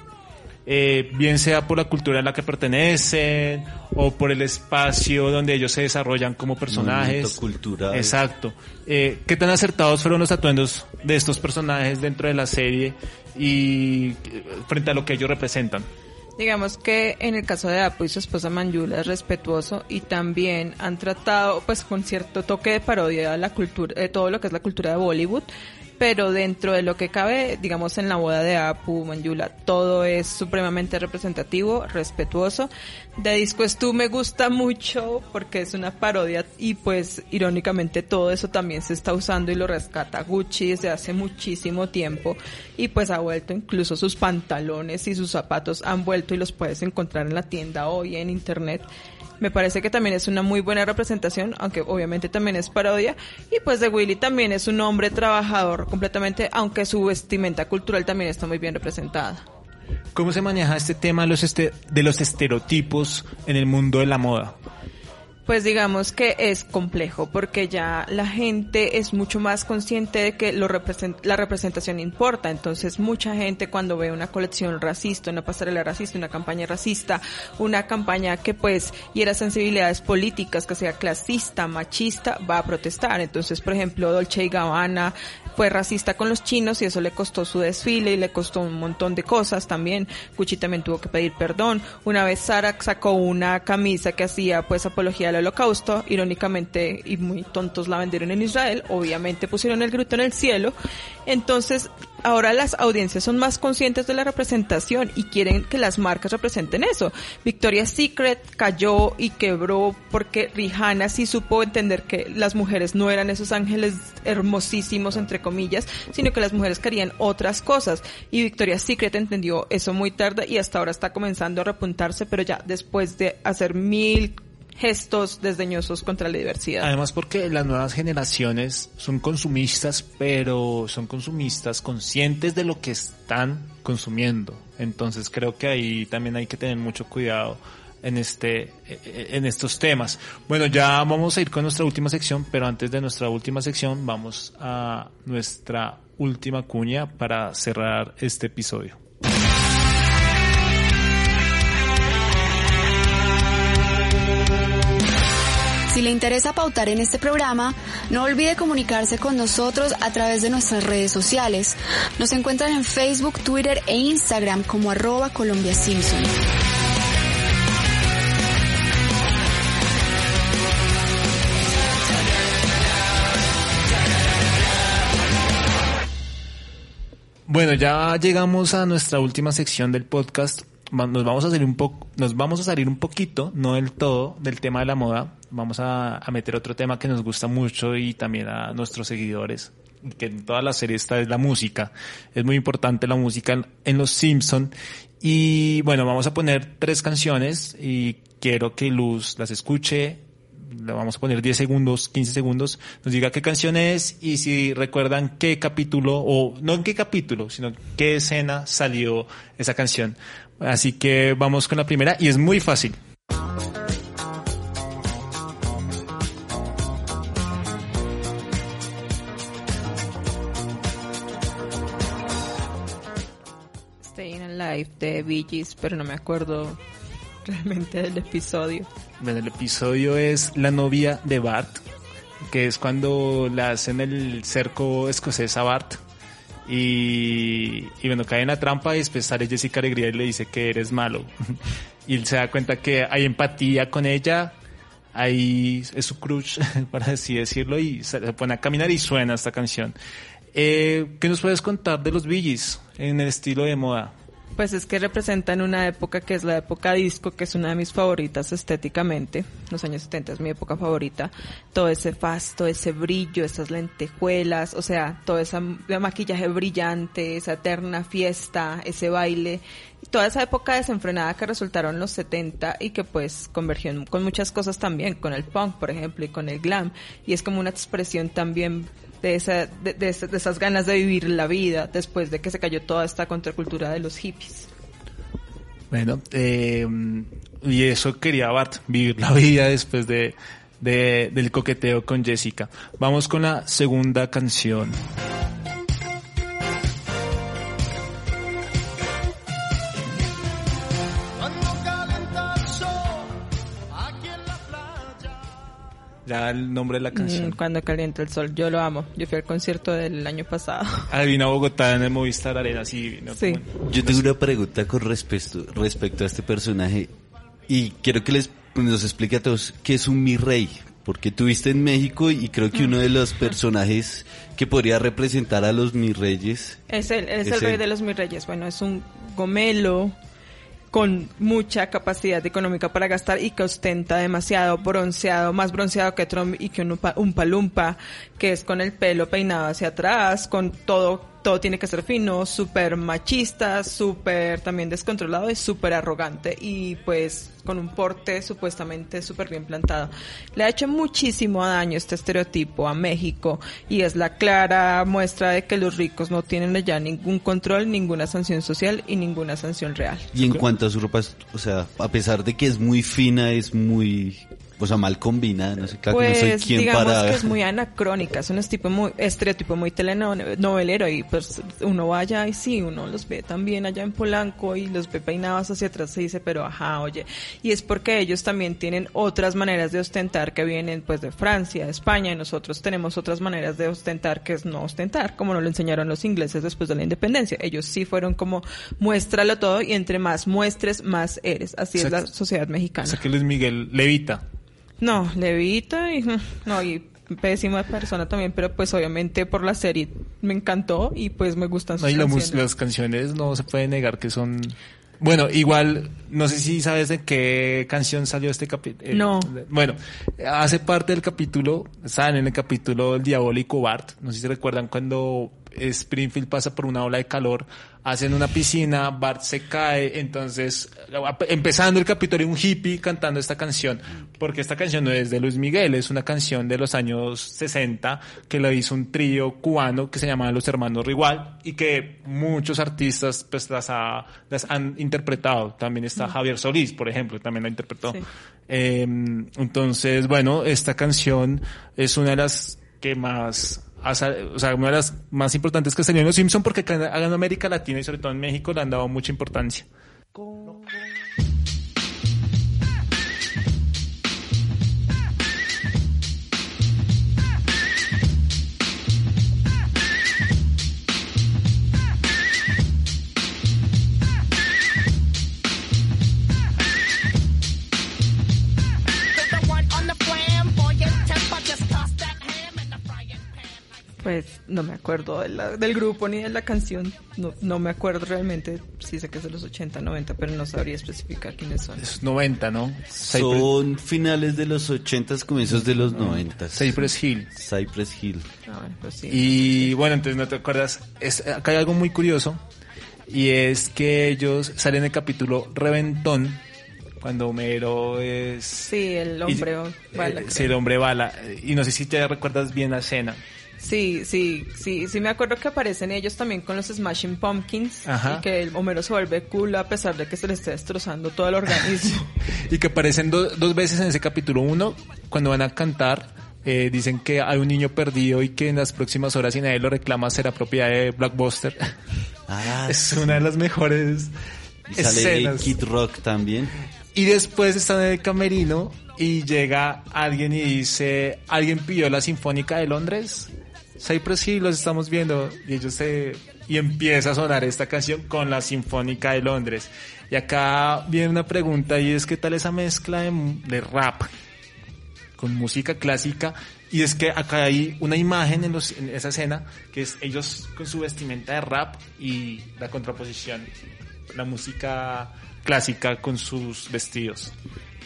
Eh, bien sea por la cultura a la que pertenecen o por el espacio donde ellos se desarrollan como personajes. Cultural. Exacto. Eh, ¿Qué tan acertados fueron los atuendos de estos personajes dentro de la serie y eh, frente a lo que ellos representan? Digamos que en el caso de Apu y su esposa Manjula es respetuoso y también han tratado pues con cierto toque de parodia la cultura, de todo lo que es la cultura de Bollywood, pero dentro de lo que cabe, digamos en la boda de Apu, Manjula, todo es supremamente representativo, respetuoso. De Disco Tú me gusta mucho porque es una parodia y pues irónicamente todo eso también se está usando y lo rescata Gucci desde hace muchísimo tiempo y pues ha vuelto incluso sus pantalones y sus zapatos han vuelto y los puedes encontrar en la tienda hoy en internet. Me parece que también es una muy buena representación, aunque obviamente también es parodia. Y pues de Willy también es un hombre trabajador completamente, aunque su vestimenta cultural también está muy bien representada. ¿Cómo se maneja este tema de los, este- estereotipos en el mundo de la moda? Pues digamos que es complejo porque ya la gente es mucho más consciente de que lo represent- la representación importa. Entonces mucha gente cuando ve una colección racista, una pasarela racista, una campaña racista, una campaña que pues hiera sensibilidades políticas, que sea clasista, machista, va a protestar. Entonces, por ejemplo, Dolce y Gabbana fue racista con los chinos y eso le costó su desfile y le costó un montón de cosas también. Gucci también tuvo que pedir perdón. Una vez Sara sacó una camisa que hacía pues apología holocausto, irónicamente y muy tontos la vendieron en Israel, obviamente pusieron el grito en el cielo. Entonces, ahora las audiencias son más conscientes de la representación y quieren que las marcas representen eso. Victoria's Secret cayó y quebró porque Rihanna sí supo entender que las mujeres no eran esos ángeles hermosísimos entre comillas, sino que las mujeres querían otras cosas y Victoria's Secret entendió eso muy tarde y hasta ahora está comenzando a repuntarse, pero ya después de hacer mil gestos desdeñosos contra la diversidad. Además porque las nuevas generaciones son consumistas, pero son consumistas conscientes de lo que están consumiendo. Entonces creo que ahí también hay que tener mucho cuidado en este eh, en estos temas. Bueno, ya vamos a ir con nuestra última sección, pero antes de nuestra última sección vamos a nuestra última cuña para cerrar este episodio. Si le interesa pautar en este programa, no olvide comunicarse con nosotros a través de nuestras redes sociales. Nos encuentran en Facebook, Twitter e Instagram como arroba Colombia Simpson. Bueno, ya llegamos a nuestra última sección del podcast. Nos vamos a salir un poco, nos vamos a salir un poquito, no del todo, del tema de la moda. Vamos a, a meter otro tema que nos gusta mucho y también a nuestros seguidores, que en toda la serie está es la música. Es muy importante la música en, en Los Simpson. Y bueno, vamos a poner tres canciones y quiero que Luz las escuche. Le vamos a poner 10 segundos, 15 segundos, nos diga qué canción es y si recuerdan qué capítulo, o no en qué capítulo, sino qué escena salió esa canción. Así que vamos con la primera y es muy fácil. Alive de Bee Gees, pero no me acuerdo realmente del episodio. Bueno, el episodio es La novia de Bart, que es cuando le hacen el cerco escocés a Bart. Y, y bueno, cae en la trampa y después sale Jessica Alegría y le dice que eres malo. y él se da cuenta que hay empatía con ella, ahí es su crush, para así decirlo, y se pone a caminar y suena esta canción. Eh, ¿Qué nos puedes contar de los Billys en el estilo de moda? Pues es que representan una época que es la época disco, que es una de mis favoritas estéticamente. Los años 70 es mi época favorita. Todo ese fasto, ese brillo, esas lentejuelas, o sea, todo ese maquillaje brillante, esa eterna fiesta, ese baile. Toda esa época desenfrenada que resultaron los 70 y que pues convergió con muchas cosas también, con el punk, por ejemplo, y con el glam. Y es como una expresión también de, esa, de, de, esas ganas de vivir la vida después de que se cayó toda esta contracultura de los hippies. Bueno, eh, y eso quería Bart, vivir la vida después de, de, del coqueteo con Jessica. Vamos con la segunda canción. Ya el nombre de la canción. Mm, cuando calienta el sol, yo lo amo. Yo fui al concierto del año pasado. Ah, vino a Bogotá en el Movistar Arena, sí. sí. Yo tengo una pregunta con respecto, respecto a este personaje y quiero que les nos explique a todos qué es un mi rey. Porque tuviste en México y creo que uno de los personajes que podría representar a los mi reyes. Es él, es, es el rey de los mi reyes. Bueno, es un gomelo, con mucha capacidad económica para gastar y que ostenta demasiado bronceado, más bronceado que Trump y que un, palumpa, que es con el pelo peinado hacia atrás, con todo todo tiene que ser fino, súper machista, súper también descontrolado y súper arrogante y pues con un porte supuestamente súper bien plantado. Le ha hecho muchísimo daño este estereotipo a México y es la clara muestra de que los ricos no tienen ya ningún control, ninguna sanción social y ninguna sanción real. Y en cuanto a su ropa, o sea, a pesar de que es muy fina, es muy o sea, mal combinada, no sé, claro pues, que no soy pues, quien digamos para... que es muy anacrónica, es un tipo muy, estereotipo muy telenovelero y pues uno va allá y sí, uno los ve también allá en Polanco y los ve peinados hacia atrás y dice, pero ajá, oye, y es porque ellos también tienen otras maneras de ostentar que vienen pues de Francia, de España y nosotros tenemos otras maneras de ostentar que es no ostentar, como nos lo enseñaron los ingleses después de la independencia. Ellos sí fueron como muéstralo todo y entre más muestres, más eres. Así es la sociedad mexicana. O sea que Luis Miguel levita. No, levita y no y pésima persona también, pero pues obviamente por la serie me encantó y pues me gustan sus no, y canciones. las canciones no se puede negar que son bueno, igual, no sé si sabes de qué canción salió este capítulo. No. Bueno, hace parte del capítulo, saben en el capítulo El Diabólico Bart, no sé si recuerdan cuando Springfield pasa por una ola de calor, hacen una piscina, Bart se cae, entonces, empezando el capítulo, un hippie cantando esta canción, porque esta canción no es de Luis Miguel, es una canción de los años 60 que lo hizo un trío cubano que se llamaba Los Hermanos Rigual y que muchos artistas pues las, ha, las han interpretado. También está Javier Solís, por ejemplo, también la interpretó. Sí. Eh, entonces, bueno, esta canción es una de las que más o sea, una de las más importantes que salió en Los Simpson porque acá en América Latina y sobre todo en México le han dado mucha importancia. Pues no me acuerdo de la- del grupo ni de la canción. No, no me acuerdo realmente. Sí sé que es de los 80, 90, pero no sabría especificar quiénes son. Es 90, ¿no? Son finales de los 80s, comienzos de los 90s. Cypress Hill. Cypress Hill. Ah, bueno, pues sí. Y bueno, entonces no te acuerdas. Es, acá hay algo muy curioso. Y es que ellos salen en el capítulo Reventón. Cuando Homero es. Sí, el hombre y- bala, eh, sí, el hombre bala. Y no sé si te recuerdas bien la escena. Sí, sí, sí, sí me acuerdo que aparecen ellos también con los Smashing Pumpkins Ajá. y que el Homero se vuelve cool a pesar de que se le esté destrozando todo el organismo. Y que aparecen do- dos veces en ese capítulo. Uno, cuando van a cantar, eh, dicen que hay un niño perdido y que en las próximas horas, si nadie lo reclama, será propiedad de Blockbuster. Ah, es una de las mejores y sale escenas. Kid Rock también. Y después están en el camerino y llega alguien y dice, ¿alguien pidió la Sinfónica de Londres? Cypress Hill, los estamos viendo. Y ellos se... Y empieza a sonar esta canción con la Sinfónica de Londres. Y acá viene una pregunta y es ¿qué tal esa mezcla de, de rap con música clásica? Y es que acá hay una imagen en, esa escena que es ellos con su vestimenta de rap y la contraposición, la música clásica con sus vestidos.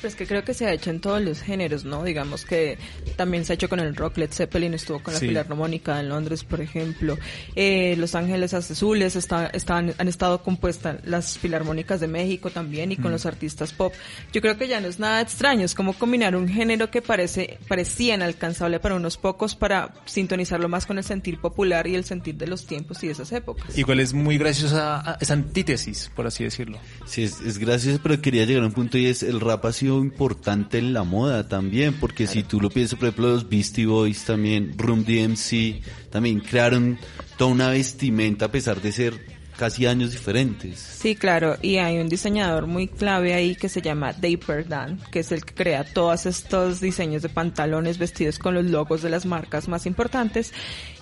Pues que creo que se ha hecho en todos los géneros, ¿no? Digamos que también se ha hecho con el rock, Led Zeppelin estuvo con la Sí. Filarmónica en Londres, por ejemplo. Eh, Los Ángeles Azules está, están, han estado compuestas las Filarmónicas de México también y con Mm. los artistas pop. Yo creo que ya no es nada extraño, es como combinar un género que parece, parecía inalcanzable para unos pocos para sintonizarlo más con el sentir popular y el sentir de los tiempos y de esas épocas. Igual es muy graciosa a- esa antítesis, por así decirlo. Sí, es, es gracioso, pero quería llegar a un punto y es, el rap ha sido importante en la moda también, porque si tú lo piensas, por ejemplo, los Beastie Boys también, Room DMC, también crearon toda una vestimenta a pesar de ser casi años diferentes. Sí, claro, y hay un diseñador muy clave ahí que se llama Dave Berdan, que es el que crea todos estos diseños de pantalones vestidos con los logos de las marcas más importantes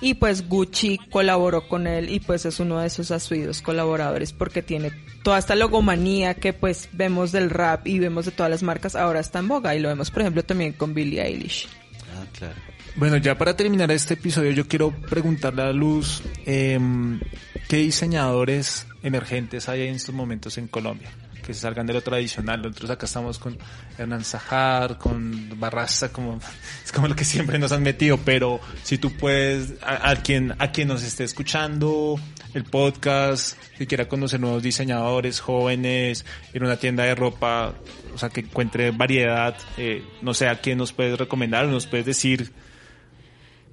y pues Gucci colaboró con él y pues es uno de esos asuidos colaboradores porque tiene toda esta logomanía que pues vemos del rap y vemos de todas las marcas ahora está en boga y lo vemos por ejemplo también con Billie Eilish. Ah, claro. Bueno, ya para terminar este episodio, yo quiero preguntarle a Luz, em, ¿qué diseñadores emergentes hay en estos momentos en Colombia? Que se salgan de lo tradicional. Nosotros acá estamos con Hernán Zajar, con Barraza, como, es como lo que siempre nos han metido, pero si tú puedes, a, quien, a quien nos esté escuchando el podcast, que quiera conocer nuevos diseñadores, jóvenes, ir a una tienda de ropa, o sea, que encuentre variedad, eh, no sé, a quién nos puedes recomendar, nos puedes decir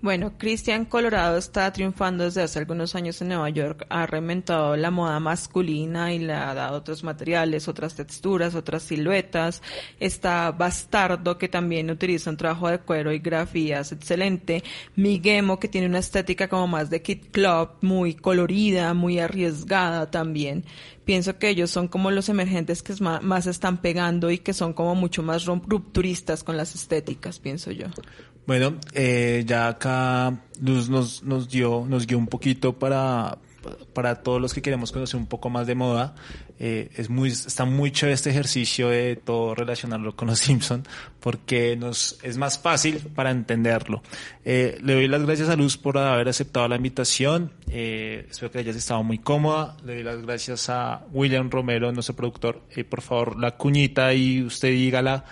Bueno, Christian Colorado está triunfando desde hace algunos años en Nueva York. Ha reinventado la moda masculina y le ha dado otros materiales, otras texturas, otras siluetas. Está Bastardo, que también utiliza un trabajo de cuero y grafías excelente. Miguemo, que tiene una estética como más de Kid Club, muy colorida, muy arriesgada también. Pienso que ellos son como los emergentes que más están pegando y que son como mucho más rupturistas con las estéticas, pienso yo. Bueno, eh, ya acá Luz nos, nos dio, nos guió un poquito para, para todos los que queremos conocer un poco más de moda. Eh, es muy, está muy chévere este ejercicio de todo relacionarlo con los Simpson porque nos, es más fácil para entenderlo. Eh, le doy las gracias a Luz por haber aceptado la invitación. Eh, espero que hayas estado muy cómoda. Le doy las gracias a William Romero, nuestro productor. Eh, por favor, la cuñita y usted dígala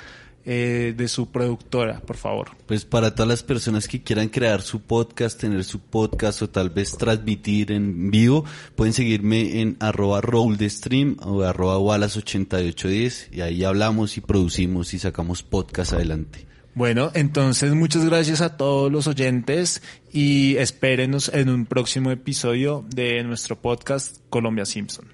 eh, de su productora, por favor. Pues para todas las personas que quieran crear su podcast, tener su podcast o tal vez transmitir en vivo, pueden seguirme en arroba roll de stream o arroba wallace8810 y ahí hablamos y producimos y sacamos podcast adelante. Bueno, entonces muchas gracias a todos los oyentes y espérenos en un próximo episodio de nuestro podcast Colombia Simpson.